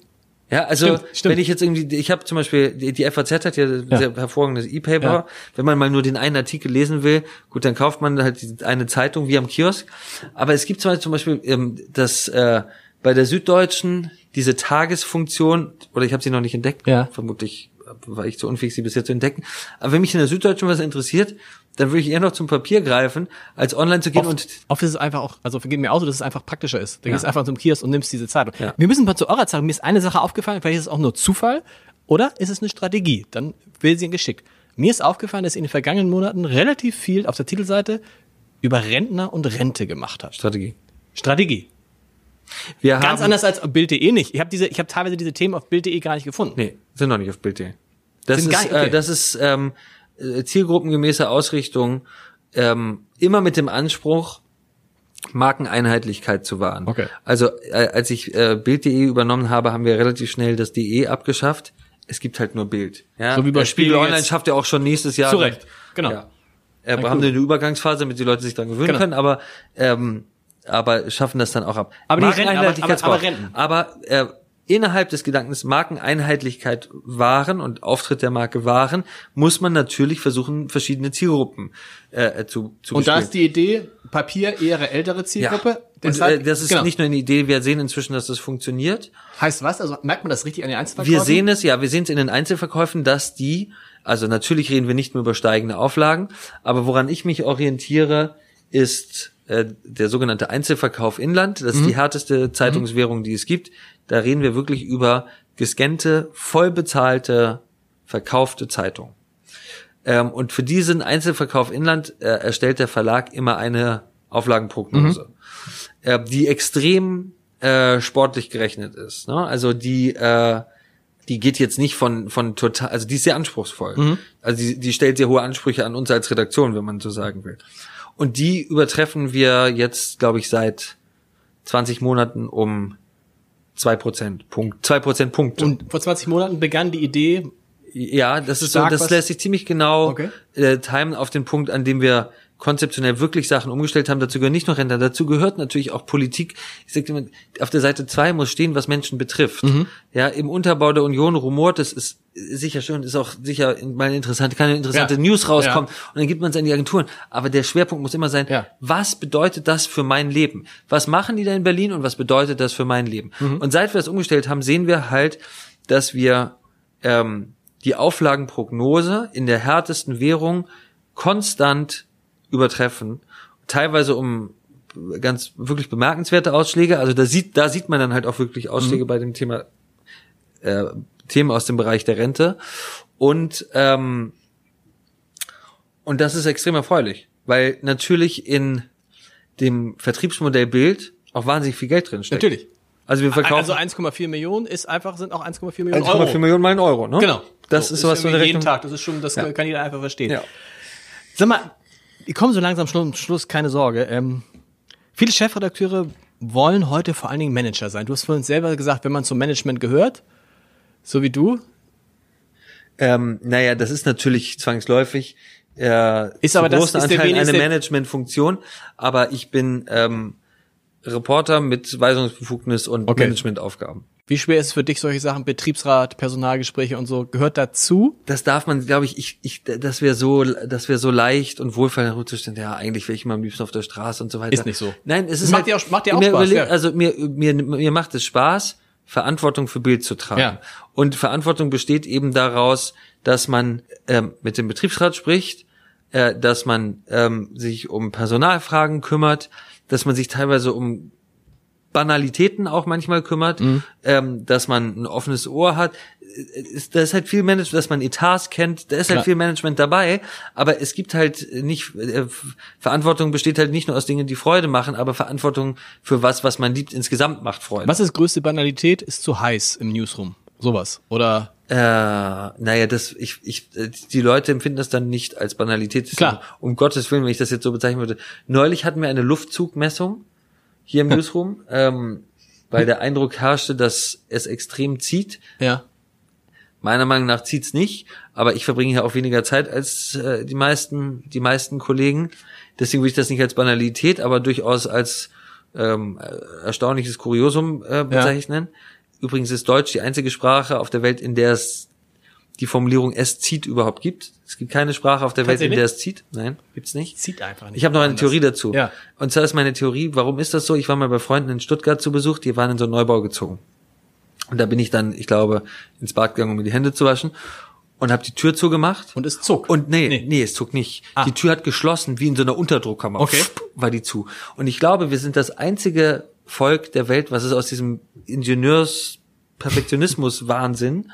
Ja, also stimmt, stimmt. wenn ich jetzt irgendwie, ich habe zum Beispiel, die, die FAZ hat ja, ja. sehr hervorragendes E-Paper. Ja. Wenn man mal nur den einen Artikel lesen will, gut, dann kauft man halt eine Zeitung wie am Kiosk. Aber es gibt zum Beispiel ähm, das äh, bei der Süddeutschen diese Tagesfunktion, oder ich habe sie noch nicht entdeckt, ja. vermutlich war ich zu unfähig, sie bisher zu entdecken. Aber wenn mich in der Süddeutschen was interessiert, dann würde ich eher noch zum Papier greifen, als online zu gehen oft, und. Oft ist es einfach auch, also geht mir auch so, dass es einfach praktischer ist. Du ja. gehst einfach zum Kiosk und nimmst diese Zeitung. Ja. Wir müssen mal zu eurer Zeitung. Mir ist eine Sache aufgefallen, vielleicht ist es auch nur Zufall oder ist es eine Strategie? Dann will sie geschickt. Mir ist aufgefallen, dass ihr in den vergangenen Monaten relativ viel auf der Titelseite über Rentner und Rente gemacht habt. Strategie. Strategie. Wir Ganz anders als auf Bild.de nicht. Ich habe diese, ich habe teilweise diese Themen auf Bild.de gar nicht gefunden. Nee, sind noch nicht auf Bild.de. Das sind ist, okay. äh, das ist ähm, äh, zielgruppengemäße Ausrichtung, ähm, immer mit dem Anspruch, Markeneinheitlichkeit zu wahren. Okay. Also äh, als ich äh, Bild.de übernommen habe, haben wir relativ schnell das DE abgeschafft. Es gibt halt nur Bild. Ja? So wie bei Spiegel, Spiegel Online schafft ja auch schon nächstes Jahr. Zu Recht, genau. Ja. Äh, wir haben eine Übergangsphase, damit die Leute sich daran gewöhnen genau. können, aber ähm, aber schaffen das dann auch ab. Aber die Renten, aber, aber, aber, Renten. aber äh, innerhalb des Gedankens Markeneinheitlichkeit wahren und Auftritt der Marke wahren, muss man natürlich versuchen, verschiedene Zielgruppen äh, zu, zu Und da ist die Idee, Papier eher ältere Zielgruppe. Ja. Deshalb, und, äh, das ist genau. nicht nur eine Idee, wir sehen inzwischen, dass das funktioniert. Heißt was? Also merkt man das richtig an den Einzelverkäufen? Wir sehen es, ja, wir sehen es in den Einzelverkäufen, dass die, also natürlich reden wir nicht nur über steigende Auflagen, aber woran ich mich orientiere, ist äh, der sogenannte Einzelverkauf Inland. Das ist mhm. die härteste Zeitungswährung, die es gibt. Da reden wir wirklich über gescannte, vollbezahlte, verkaufte Zeitung. Ähm, und für diesen Einzelverkauf Inland äh, erstellt der Verlag immer eine Auflagenprognose, mhm. äh, die extrem äh, sportlich gerechnet ist. Ne? Also die äh, die geht jetzt nicht von von total, also die ist sehr anspruchsvoll. Mhm. Also die, die stellt sehr hohe Ansprüche an uns als Redaktion, wenn man so sagen will. Und die übertreffen wir jetzt, glaube ich, seit 20 Monaten um Zwei Prozent Punkt, zwei Prozent Punkte. Und vor 20 Monaten begann die Idee. Ja, das ist so, das lässt sich ziemlich genau okay. äh, timen auf den Punkt, an dem wir konzeptionell wirklich Sachen umgestellt haben. Dazu gehören nicht nur Rentner, dazu gehört natürlich auch Politik. Ich sage immer, auf der Seite zwei muss stehen, was Menschen betrifft. Mhm. Ja, im Unterbau der Union rumort, das ist sicher schön, ist auch sicher mal interessant, kann eine interessante ja. News rauskommen ja. und dann gibt man es an die Agenturen. Aber der Schwerpunkt muss immer sein, ja. was bedeutet das für mein Leben? Was machen die da in Berlin und was bedeutet das für mein Leben? Mhm. Und seit wir das umgestellt haben, sehen wir halt, dass wir ähm, die Auflagenprognose in der härtesten Währung konstant übertreffen, teilweise um ganz wirklich bemerkenswerte Ausschläge. Also da sieht, da sieht man dann halt auch wirklich Ausschläge mhm. bei dem Thema äh, Themen aus dem Bereich der Rente. Und ähm, und das ist extrem erfreulich, weil natürlich in dem Vertriebsmodell Bild auch wahnsinnig viel Geld drin steckt. Natürlich. Also wir verkaufen. Also 1,4 Millionen ist einfach, sind auch 1,4 Millionen 1, Euro. 1,4 Millionen mal ein Euro, ne? Genau. Das so, ist sowas so eine jeden Tag. Das ist schon, das ja. kann jeder einfach verstehen. Ja. Sag mal, die kommen so langsam zum Schluss, keine Sorge. Ähm, viele Chefredakteure wollen heute vor allen Dingen Manager sein. Du hast vorhin selber gesagt, wenn man zum Management gehört, so wie du. Ähm, naja, das ist natürlich zwangsläufig. Äh, ist aber das ist Anteil eine Managementfunktion, aber ich bin ähm, Reporter mit Weisungsbefugnis und okay. Managementaufgaben. Wie schwer ist es für dich, solche Sachen, Betriebsrat, Personalgespräche und so, gehört dazu? Das darf man, glaube ich, ich, ich, das wäre so, das wäre so leicht und wohlfeil herumzustellen, ja, eigentlich wäre ich immer am liebsten auf der Straße und so weiter. Ist nicht so. Nein, es ist macht halt, dir auch, macht dir auch Spaß. Überleg, ja. Also mir, mir, mir macht es Spaß, Verantwortung für Bild zu tragen. Ja. Und Verantwortung besteht eben daraus, dass man ähm, mit dem Betriebsrat spricht, äh, dass man ähm, sich um Personalfragen kümmert, dass man sich teilweise um Banalitäten auch manchmal kümmert, mhm. ähm, dass man ein offenes Ohr hat. Ist, da ist halt viel Management, dass man Etats kennt, da ist halt Klar. viel Management dabei, aber es gibt halt nicht, äh, Verantwortung besteht halt nicht nur aus Dingen, die Freude machen, aber Verantwortung für was, was man liebt, insgesamt macht Freude. Was ist größte Banalität? Ist zu heiß im Newsroom. Sowas. Oder äh, naja, das, ich, ich, die Leute empfinden das dann nicht als Banalität. Klar. Um Gottes Willen, wenn ich das jetzt so bezeichnen würde. Neulich hatten wir eine Luftzugmessung hier im Newsroom, ähm, weil der Eindruck herrschte, dass es extrem zieht. Ja. Meiner Meinung nach zieht's nicht, aber ich verbringe hier auch weniger Zeit als äh, die meisten, die meisten Kollegen. Deswegen würde ich das nicht als Banalität, aber durchaus als ähm, erstaunliches Kuriosum äh, bezeichnen. Ja. Übrigens ist Deutsch die einzige Sprache auf der Welt, in der es die Formulierung es zieht überhaupt gibt. Es gibt keine Sprache auf der Kannst Welt, in der es zieht. Nein, gibt's nicht. Zieht einfach nicht. Ich habe noch eine Theorie dazu. Ja. Und zwar ist meine Theorie, warum ist das so? Ich war mal bei Freunden in Stuttgart zu Besuch, die waren in so einen Neubau gezogen. Und da bin ich dann, ich glaube, ins Bad gegangen, um mir die Hände zu waschen und habe die Tür zugemacht. Und es zog. Und nee, nee, nee es zog nicht. Ah. Die Tür hat geschlossen, wie in so einer Unterdruckkammer. Okay. War die zu. Und ich glaube, wir sind das einzige Volk der Welt, was es aus diesem Ingenieurs Perfektionismus-Wahnsinn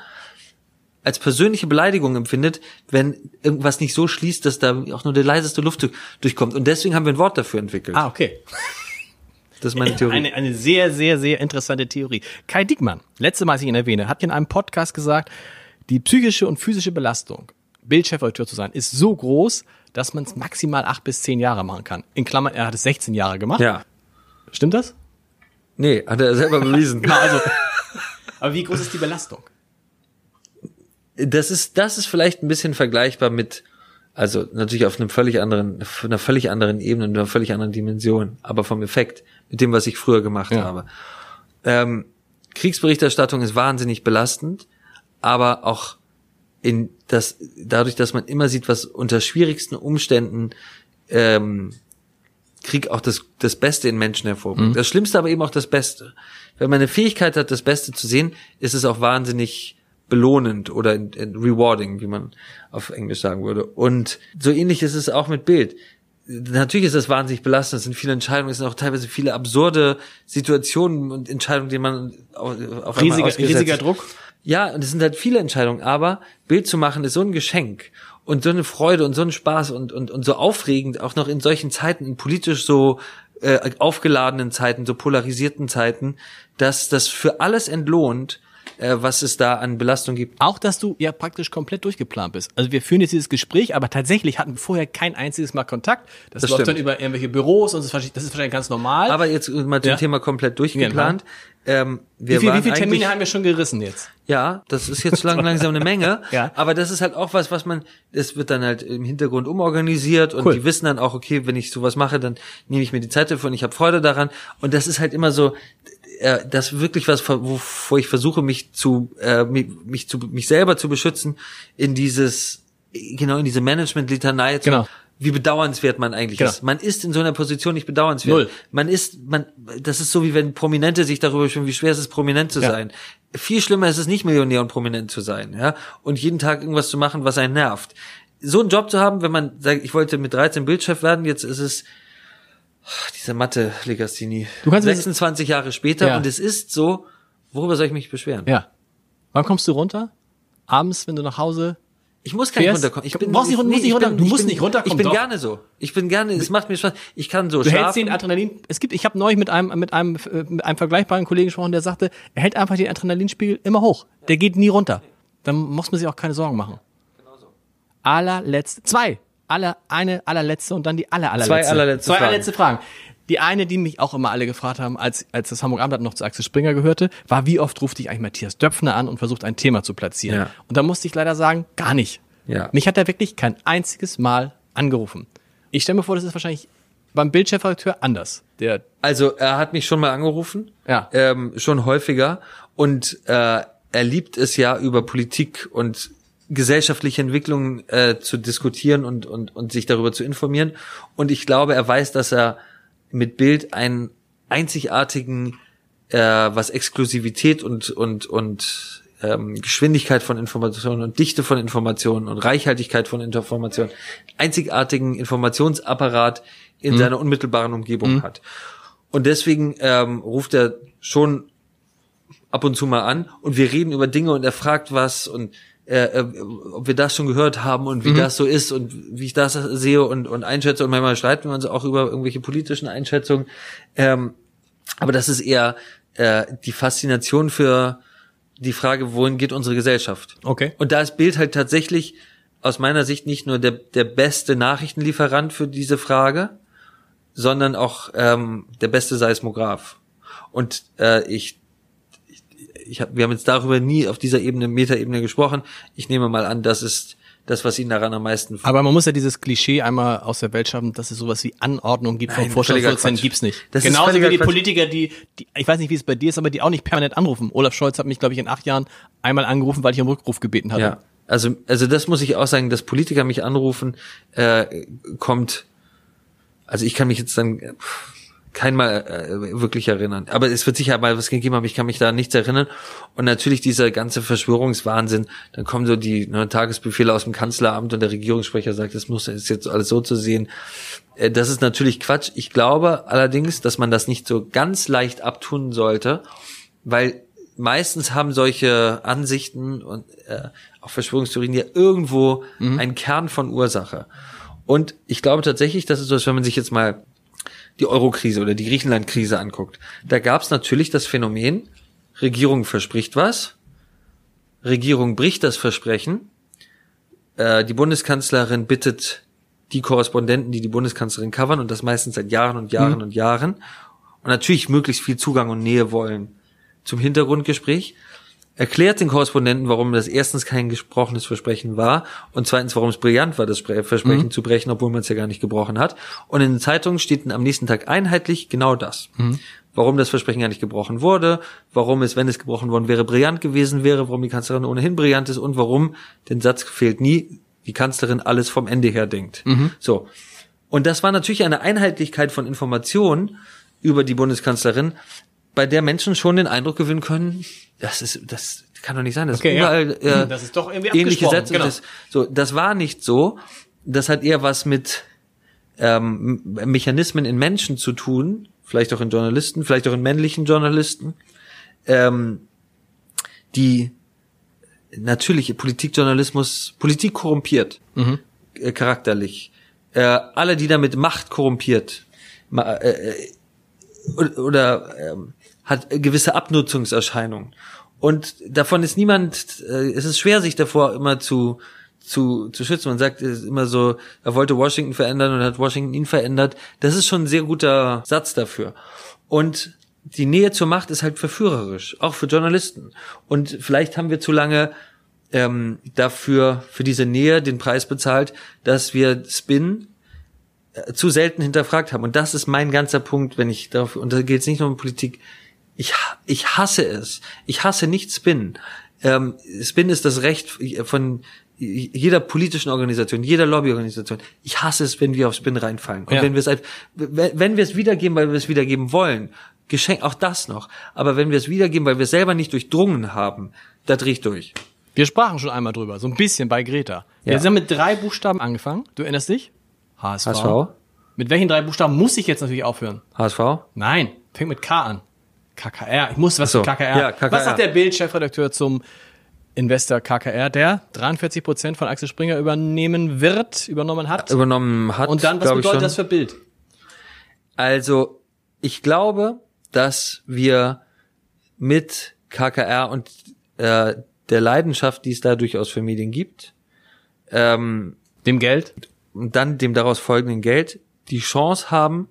als persönliche Beleidigung empfindet, wenn irgendwas nicht so schließt, dass da auch nur der leiseste Luft durchkommt. Und deswegen haben wir ein Wort dafür entwickelt. Ah, okay. Das ist meine Theorie. Eine, eine sehr, sehr, sehr interessante Theorie. Kai Dickmann, letzte Mal, als ich ihn erwähne, hat in einem Podcast gesagt, die psychische und physische Belastung, Bildchefredakteur zu sein, ist so groß, dass man es maximal acht bis zehn Jahre machen kann. In Klammern, er hat es 16 Jahre gemacht. Ja. Stimmt das? Nee, hat er selber bewiesen. genau, [LAUGHS] also aber wie groß ist die Belastung? Das ist, das ist vielleicht ein bisschen vergleichbar mit, also natürlich auf einem völlig anderen, auf einer völlig anderen Ebene, einer völlig anderen Dimension, aber vom Effekt, mit dem, was ich früher gemacht ja. habe. Ähm, Kriegsberichterstattung ist wahnsinnig belastend, aber auch in das, dadurch, dass man immer sieht, was unter schwierigsten Umständen ähm, Krieg auch das, das Beste in Menschen hervorbringt. Mhm. Das Schlimmste aber eben auch das Beste. Wenn man eine Fähigkeit hat, das Beste zu sehen, ist es auch wahnsinnig belohnend oder rewarding, wie man auf Englisch sagen würde. Und so ähnlich ist es auch mit Bild. Natürlich ist das wahnsinnig belastend, es sind viele Entscheidungen, es sind auch teilweise viele absurde Situationen und Entscheidungen, die man auf, auf riesiger, riesiger Druck. Ja, und es sind halt viele Entscheidungen, aber Bild zu machen ist so ein Geschenk und so eine Freude und so ein Spaß und, und, und so aufregend, auch noch in solchen Zeiten, in politisch so äh, aufgeladenen Zeiten, so polarisierten Zeiten, dass das für alles entlohnt, äh, was es da an Belastung gibt. Auch, dass du ja praktisch komplett durchgeplant bist. Also wir führen jetzt dieses Gespräch, aber tatsächlich hatten wir vorher kein einziges Mal Kontakt. Das, das läuft stimmt. dann über irgendwelche Büros und das ist wahrscheinlich ganz normal. Aber jetzt mal zum ja. Thema komplett durchgeplant. Ähm, wie, viel, wie viele Termine haben wir schon gerissen jetzt? Ja, das ist jetzt lang, langsam eine Menge. [LAUGHS] ja. Aber das ist halt auch was, was man, es wird dann halt im Hintergrund umorganisiert und cool. die wissen dann auch, okay, wenn ich sowas mache, dann nehme ich mir die Zeit dafür und ich habe Freude daran. Und das ist halt immer so, äh, das wirklich was, wovor ich versuche, mich zu, äh, mich, mich zu, mich selber zu beschützen, in dieses, genau in diese Management-Litanei zu, genau wie bedauernswert man eigentlich genau. ist. Man ist in so einer Position nicht bedauernswert. Null. Man ist, man, das ist so wie wenn Prominente sich darüber beschweren, wie schwer es ist, prominent zu ja. sein. Viel schlimmer ist es nicht, Millionär und prominent zu sein, ja. Und jeden Tag irgendwas zu machen, was einen nervt. So einen Job zu haben, wenn man sagt, ich wollte mit 13 Bildchef werden, jetzt ist es, Diese Mathe, Legasthenie. Du kannst 26 Jahre später Ja. und es ist so, worüber soll ich mich beschweren? Ja. Wann kommst du runter? Abends, wenn du nach Hause. Ich muss gar nicht Fährst- runterkommen. Ich bin, brauchst nicht musst ich nicht runter- bin- du musst bin- nicht runterkommen, Ich bin doch. gerne so. Ich bin gerne, es macht mir Spaß. Ich kann so Du hältst schlafen. den Adrenalin. Es gibt, ich habe neulich mit einem mit einem äh, mit einem vergleichbaren Kollegen gesprochen, der sagte, er hält einfach den Adrenalinspiegel immer hoch. Der geht nie runter. Dann muss man sich auch keine Sorgen machen. Allerletzte, zwei, aller eine allerletzte und dann die aller allerletzte. Zwei allerletzte zwei Fragen. allerletzte Fragen. Die eine, die mich auch immer alle gefragt haben, als als das Hamburg Abendblatt noch zu Axel Springer gehörte, war, wie oft ruft dich eigentlich Matthias Döpfner an und versucht ein Thema zu platzieren? Ja. Und da musste ich leider sagen, gar nicht. Ja. Mich hat er wirklich kein einziges Mal angerufen. Ich stelle mir vor, das ist wahrscheinlich beim Bildchefredakteur anders. Der, Also er hat mich schon mal angerufen, Ja. ähm, schon häufiger und äh, er liebt es ja über Politik und gesellschaftliche Entwicklungen äh, zu diskutieren und, und, und sich darüber zu informieren. Und ich glaube, er weiß, dass er mit Bild einen einzigartigen, äh, was Exklusivität und, und, und ähm, Geschwindigkeit von Informationen und Dichte von Informationen und Reichhaltigkeit von Informationen, einzigartigen Informationsapparat in seiner unmittelbaren Umgebung hat. Und deswegen ähm, ruft er schon ab und zu mal an und wir reden über Dinge und er fragt was und äh, äh, ob wir das schon gehört haben und wie das so ist und wie ich das sehe und, und einschätze und manchmal streiten wir uns auch über irgendwelche politischen Einschätzungen. Ähm, aber das ist eher äh, die Faszination für die Frage, wohin geht unsere Gesellschaft? Okay. Und da ist Bild halt tatsächlich aus meiner Sicht nicht nur der, der beste Nachrichtenlieferant für diese Frage, sondern auch ähm, der beste Seismograph. Und äh, ich, ich, hab, wir haben jetzt darüber nie auf dieser Ebene, Metaebene gesprochen. Ich nehme mal an, das ist das, was ihn daran am meisten aber man muss ja dieses Klischee einmal aus der Welt schaffen, dass es sowas wie Anordnung gibt vom Nein, völliger Vorstandsvorsitzenden, gibt's nicht. Das ist Genauso wie die Quatsch. Politiker, die, die, ich weiß nicht, wie es bei dir ist, aber die auch nicht permanent anrufen. Olaf Scholz hat mich, glaube ich, in acht Jahren einmal angerufen, weil ich um Rückruf gebeten hatte. Ja, also also das muss ich auch sagen, dass Politiker mich anrufen, äh, kommt. Also ich kann mich jetzt dann äh, kein mal äh, wirklich erinnern. Aber es wird sicher mal was gegeben haben, ich kann mich da nichts erinnern. Und natürlich dieser ganze Verschwörungswahnsinn, dann kommen so die ne, Tagesbefehle aus dem Kanzleramt und der Regierungssprecher sagt, das muss ist jetzt alles so zu sehen. Äh, das ist natürlich Quatsch. Ich glaube allerdings, dass man das nicht so ganz leicht abtun sollte, weil meistens haben solche Ansichten und äh, auch Verschwörungstheorien ja irgendwo einen Kern von Ursache. Und ich glaube tatsächlich, dass es so ist, wenn man sich jetzt mal die Euro-Krise oder die Griechenland-Krise anguckt. Da gab es natürlich das Phänomen, Regierung verspricht was, Regierung bricht das Versprechen, äh, die Bundeskanzlerin bittet die Korrespondenten, die die Bundeskanzlerin covern und das meistens seit Jahren und Jahren und Jahren und natürlich möglichst viel Zugang und Nähe wollen zum Hintergrundgespräch, erklärt den Korrespondenten, warum das erstens kein gesprochenes Versprechen war und zweitens, warum es brillant war, das Spre- Versprechen zu brechen, obwohl man es ja gar nicht gebrochen hat. Und in den Zeitungen steht dann am nächsten Tag einheitlich genau das. Warum das Versprechen gar nicht gebrochen wurde, warum es, wenn es gebrochen worden wäre, brillant gewesen wäre, warum die Kanzlerin ohnehin brillant ist und warum, den Satz fehlt nie, die Kanzlerin alles vom Ende her denkt. So. Und das war natürlich eine Einheitlichkeit von Informationen über die Bundeskanzlerin, bei der Menschen schon den Eindruck gewinnen können, das ist, das kann doch nicht sein, dass Okay, ja. überall äh, Das ist doch irgendwie ähnliche Sätze. genau. Das, so, das war nicht so. Das hat eher was mit ähm, Mechanismen in Menschen zu tun, vielleicht auch in Journalisten, vielleicht auch in männlichen Journalisten, ähm, die natürliche Politikjournalismus, Politik korrumpiert, äh, charakterlich. Äh, alle, die damit Macht korrumpiert, ma, äh, äh, oder, oder ähm, hat gewisse Abnutzungserscheinungen. Und davon ist niemand, äh, es ist schwer, sich davor immer zu, zu, zu schützen. Man sagt ist immer so, er wollte Washington verändern und hat Washington ihn verändert. Das ist schon ein sehr guter Satz dafür. Und die Nähe zur Macht ist halt verführerisch, auch für Journalisten. Und vielleicht haben wir zu lange ähm, dafür, für diese Nähe den Preis bezahlt, dass wir Spin äh, zu selten hinterfragt haben. Und das ist mein ganzer Punkt, wenn ich darauf, und da geht es nicht nur um Politik, ich, ich hasse es. Ich hasse nicht Spin. Ähm, Spin ist das Recht von jeder politischen Organisation, jeder Lobbyorganisation. Ich hasse es, wenn wir auf Spin reinfallen. Und Ja. wenn wir es, wenn wir es wiedergeben, weil wir es wiedergeben wollen, Geschenk, auch das noch. Aber wenn wir es wiedergeben, weil wir es selber nicht durchdrungen haben, da drehe ich durch. Wir sprachen schon einmal drüber, so ein bisschen bei Greta. Wir Ja. sind mit drei Buchstaben angefangen. Du erinnerst dich? HSV. HSV? Mit welchen drei Buchstaben muss ich jetzt natürlich aufhören? HSV? Nein, fängt mit K an. KKR. Ich muss was so. KKR. Ja, KKR. Was sagt der Bild-Chefredakteur zum Investor KKR, der 43 Prozent von Axel Springer übernehmen wird, übernommen hat? Übernommen hat. Und dann, was bedeutet das für Bild? Also, ich glaube, dass wir mit KKR und äh, der Leidenschaft, die es da durchaus für Medien gibt, ähm, Dem Geld? und dann dem daraus folgenden Geld die Chance haben,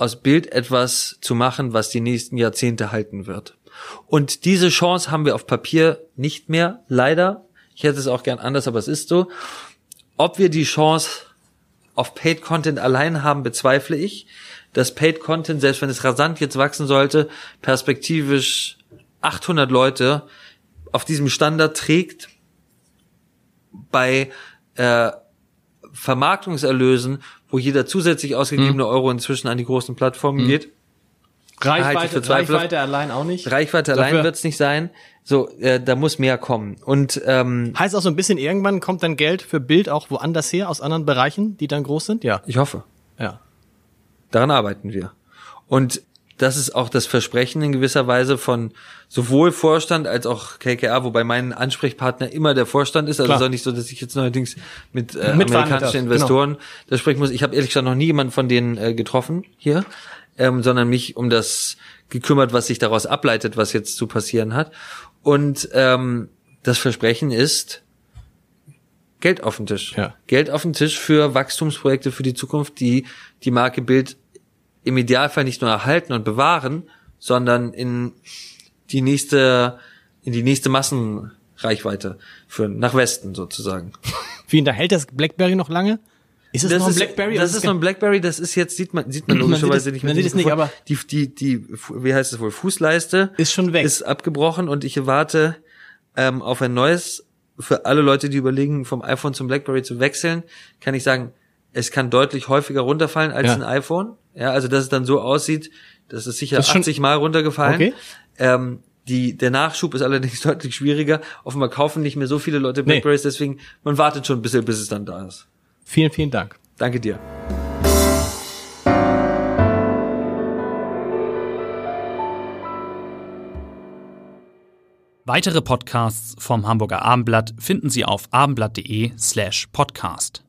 aus Bild etwas zu machen, was die nächsten Jahrzehnte halten wird. Und diese Chance haben wir auf Papier nicht mehr, leider. Ich hätte es auch gern anders, aber es ist so. Ob wir die Chance auf Paid Content allein haben, bezweifle ich. Das Paid Content, selbst wenn es rasant jetzt wachsen sollte, perspektivisch 800 Leute auf diesem Standard trägt, bei äh, Vermarktungserlösen, wo jeder zusätzlich ausgegebene Euro inzwischen an die großen Plattformen geht. ich für Reichweite. Reichweite allein auch nicht. Reichweite allein Dafür- wird's nicht sein. So, äh, da muss mehr kommen. Und ähm, Heißt auch so ein bisschen, irgendwann kommt dann Geld für Bild auch woanders her, aus anderen Bereichen, die dann groß sind? Ja. ich hoffe, Ja. daran arbeiten wir. Und das ist auch das Versprechen in gewisser Weise von sowohl Vorstand als auch KKR, wobei mein Ansprechpartner immer der Vorstand ist. Also es ist auch nicht so, dass ich jetzt neuerdings mit äh, Mitverhandelt amerikanischen genau. Investoren da sprechen muss. Ich habe ehrlich gesagt noch nie jemanden von denen äh, getroffen hier, ähm, sondern mich um das gekümmert, was sich daraus ableitet, was jetzt zu passieren hat. Und ähm, das Versprechen ist Geld auf den Tisch. Ja. Geld auf den Tisch für Wachstumsprojekte für die Zukunft, die die Marke Bild im Idealfall nicht nur erhalten und bewahren, sondern in die nächste, in die nächste Massenreichweite führen, nach Westen sozusagen. [LAUGHS] Wie unterhält das BlackBerry noch lange? Ist es noch ein ist, BlackBerry? Das oder ist noch ein BlackBerry, das ist jetzt, sieht man, sieht man [CLEARS THROAT] Man logischerweise nicht man mehr. sieht es nicht, aber- Die, die, die, wie heißt es wohl, Fußleiste Ist schon weg. Ist abgebrochen und ich warte ähm, auf ein neues. Für alle Leute, die überlegen, vom iPhone zum BlackBerry zu wechseln, kann ich sagen, es kann deutlich häufiger runterfallen als Ja. ein iPhone. Ja, also dass es dann so aussieht, das ist sicher Das ist schon- 80 Mal runtergefallen. Okay. Ähm, die, der Nachschub ist allerdings [LAUGHS] deutlich schwieriger. Offenbar kaufen nicht mehr so viele Leute Nee. Blackberries, deswegen man wartet schon ein bisschen, bis es dann da ist. Vielen, vielen Dank. Danke dir. Weitere Podcasts vom Hamburger Abendblatt finden Sie auf abendblatt.de slash podcast.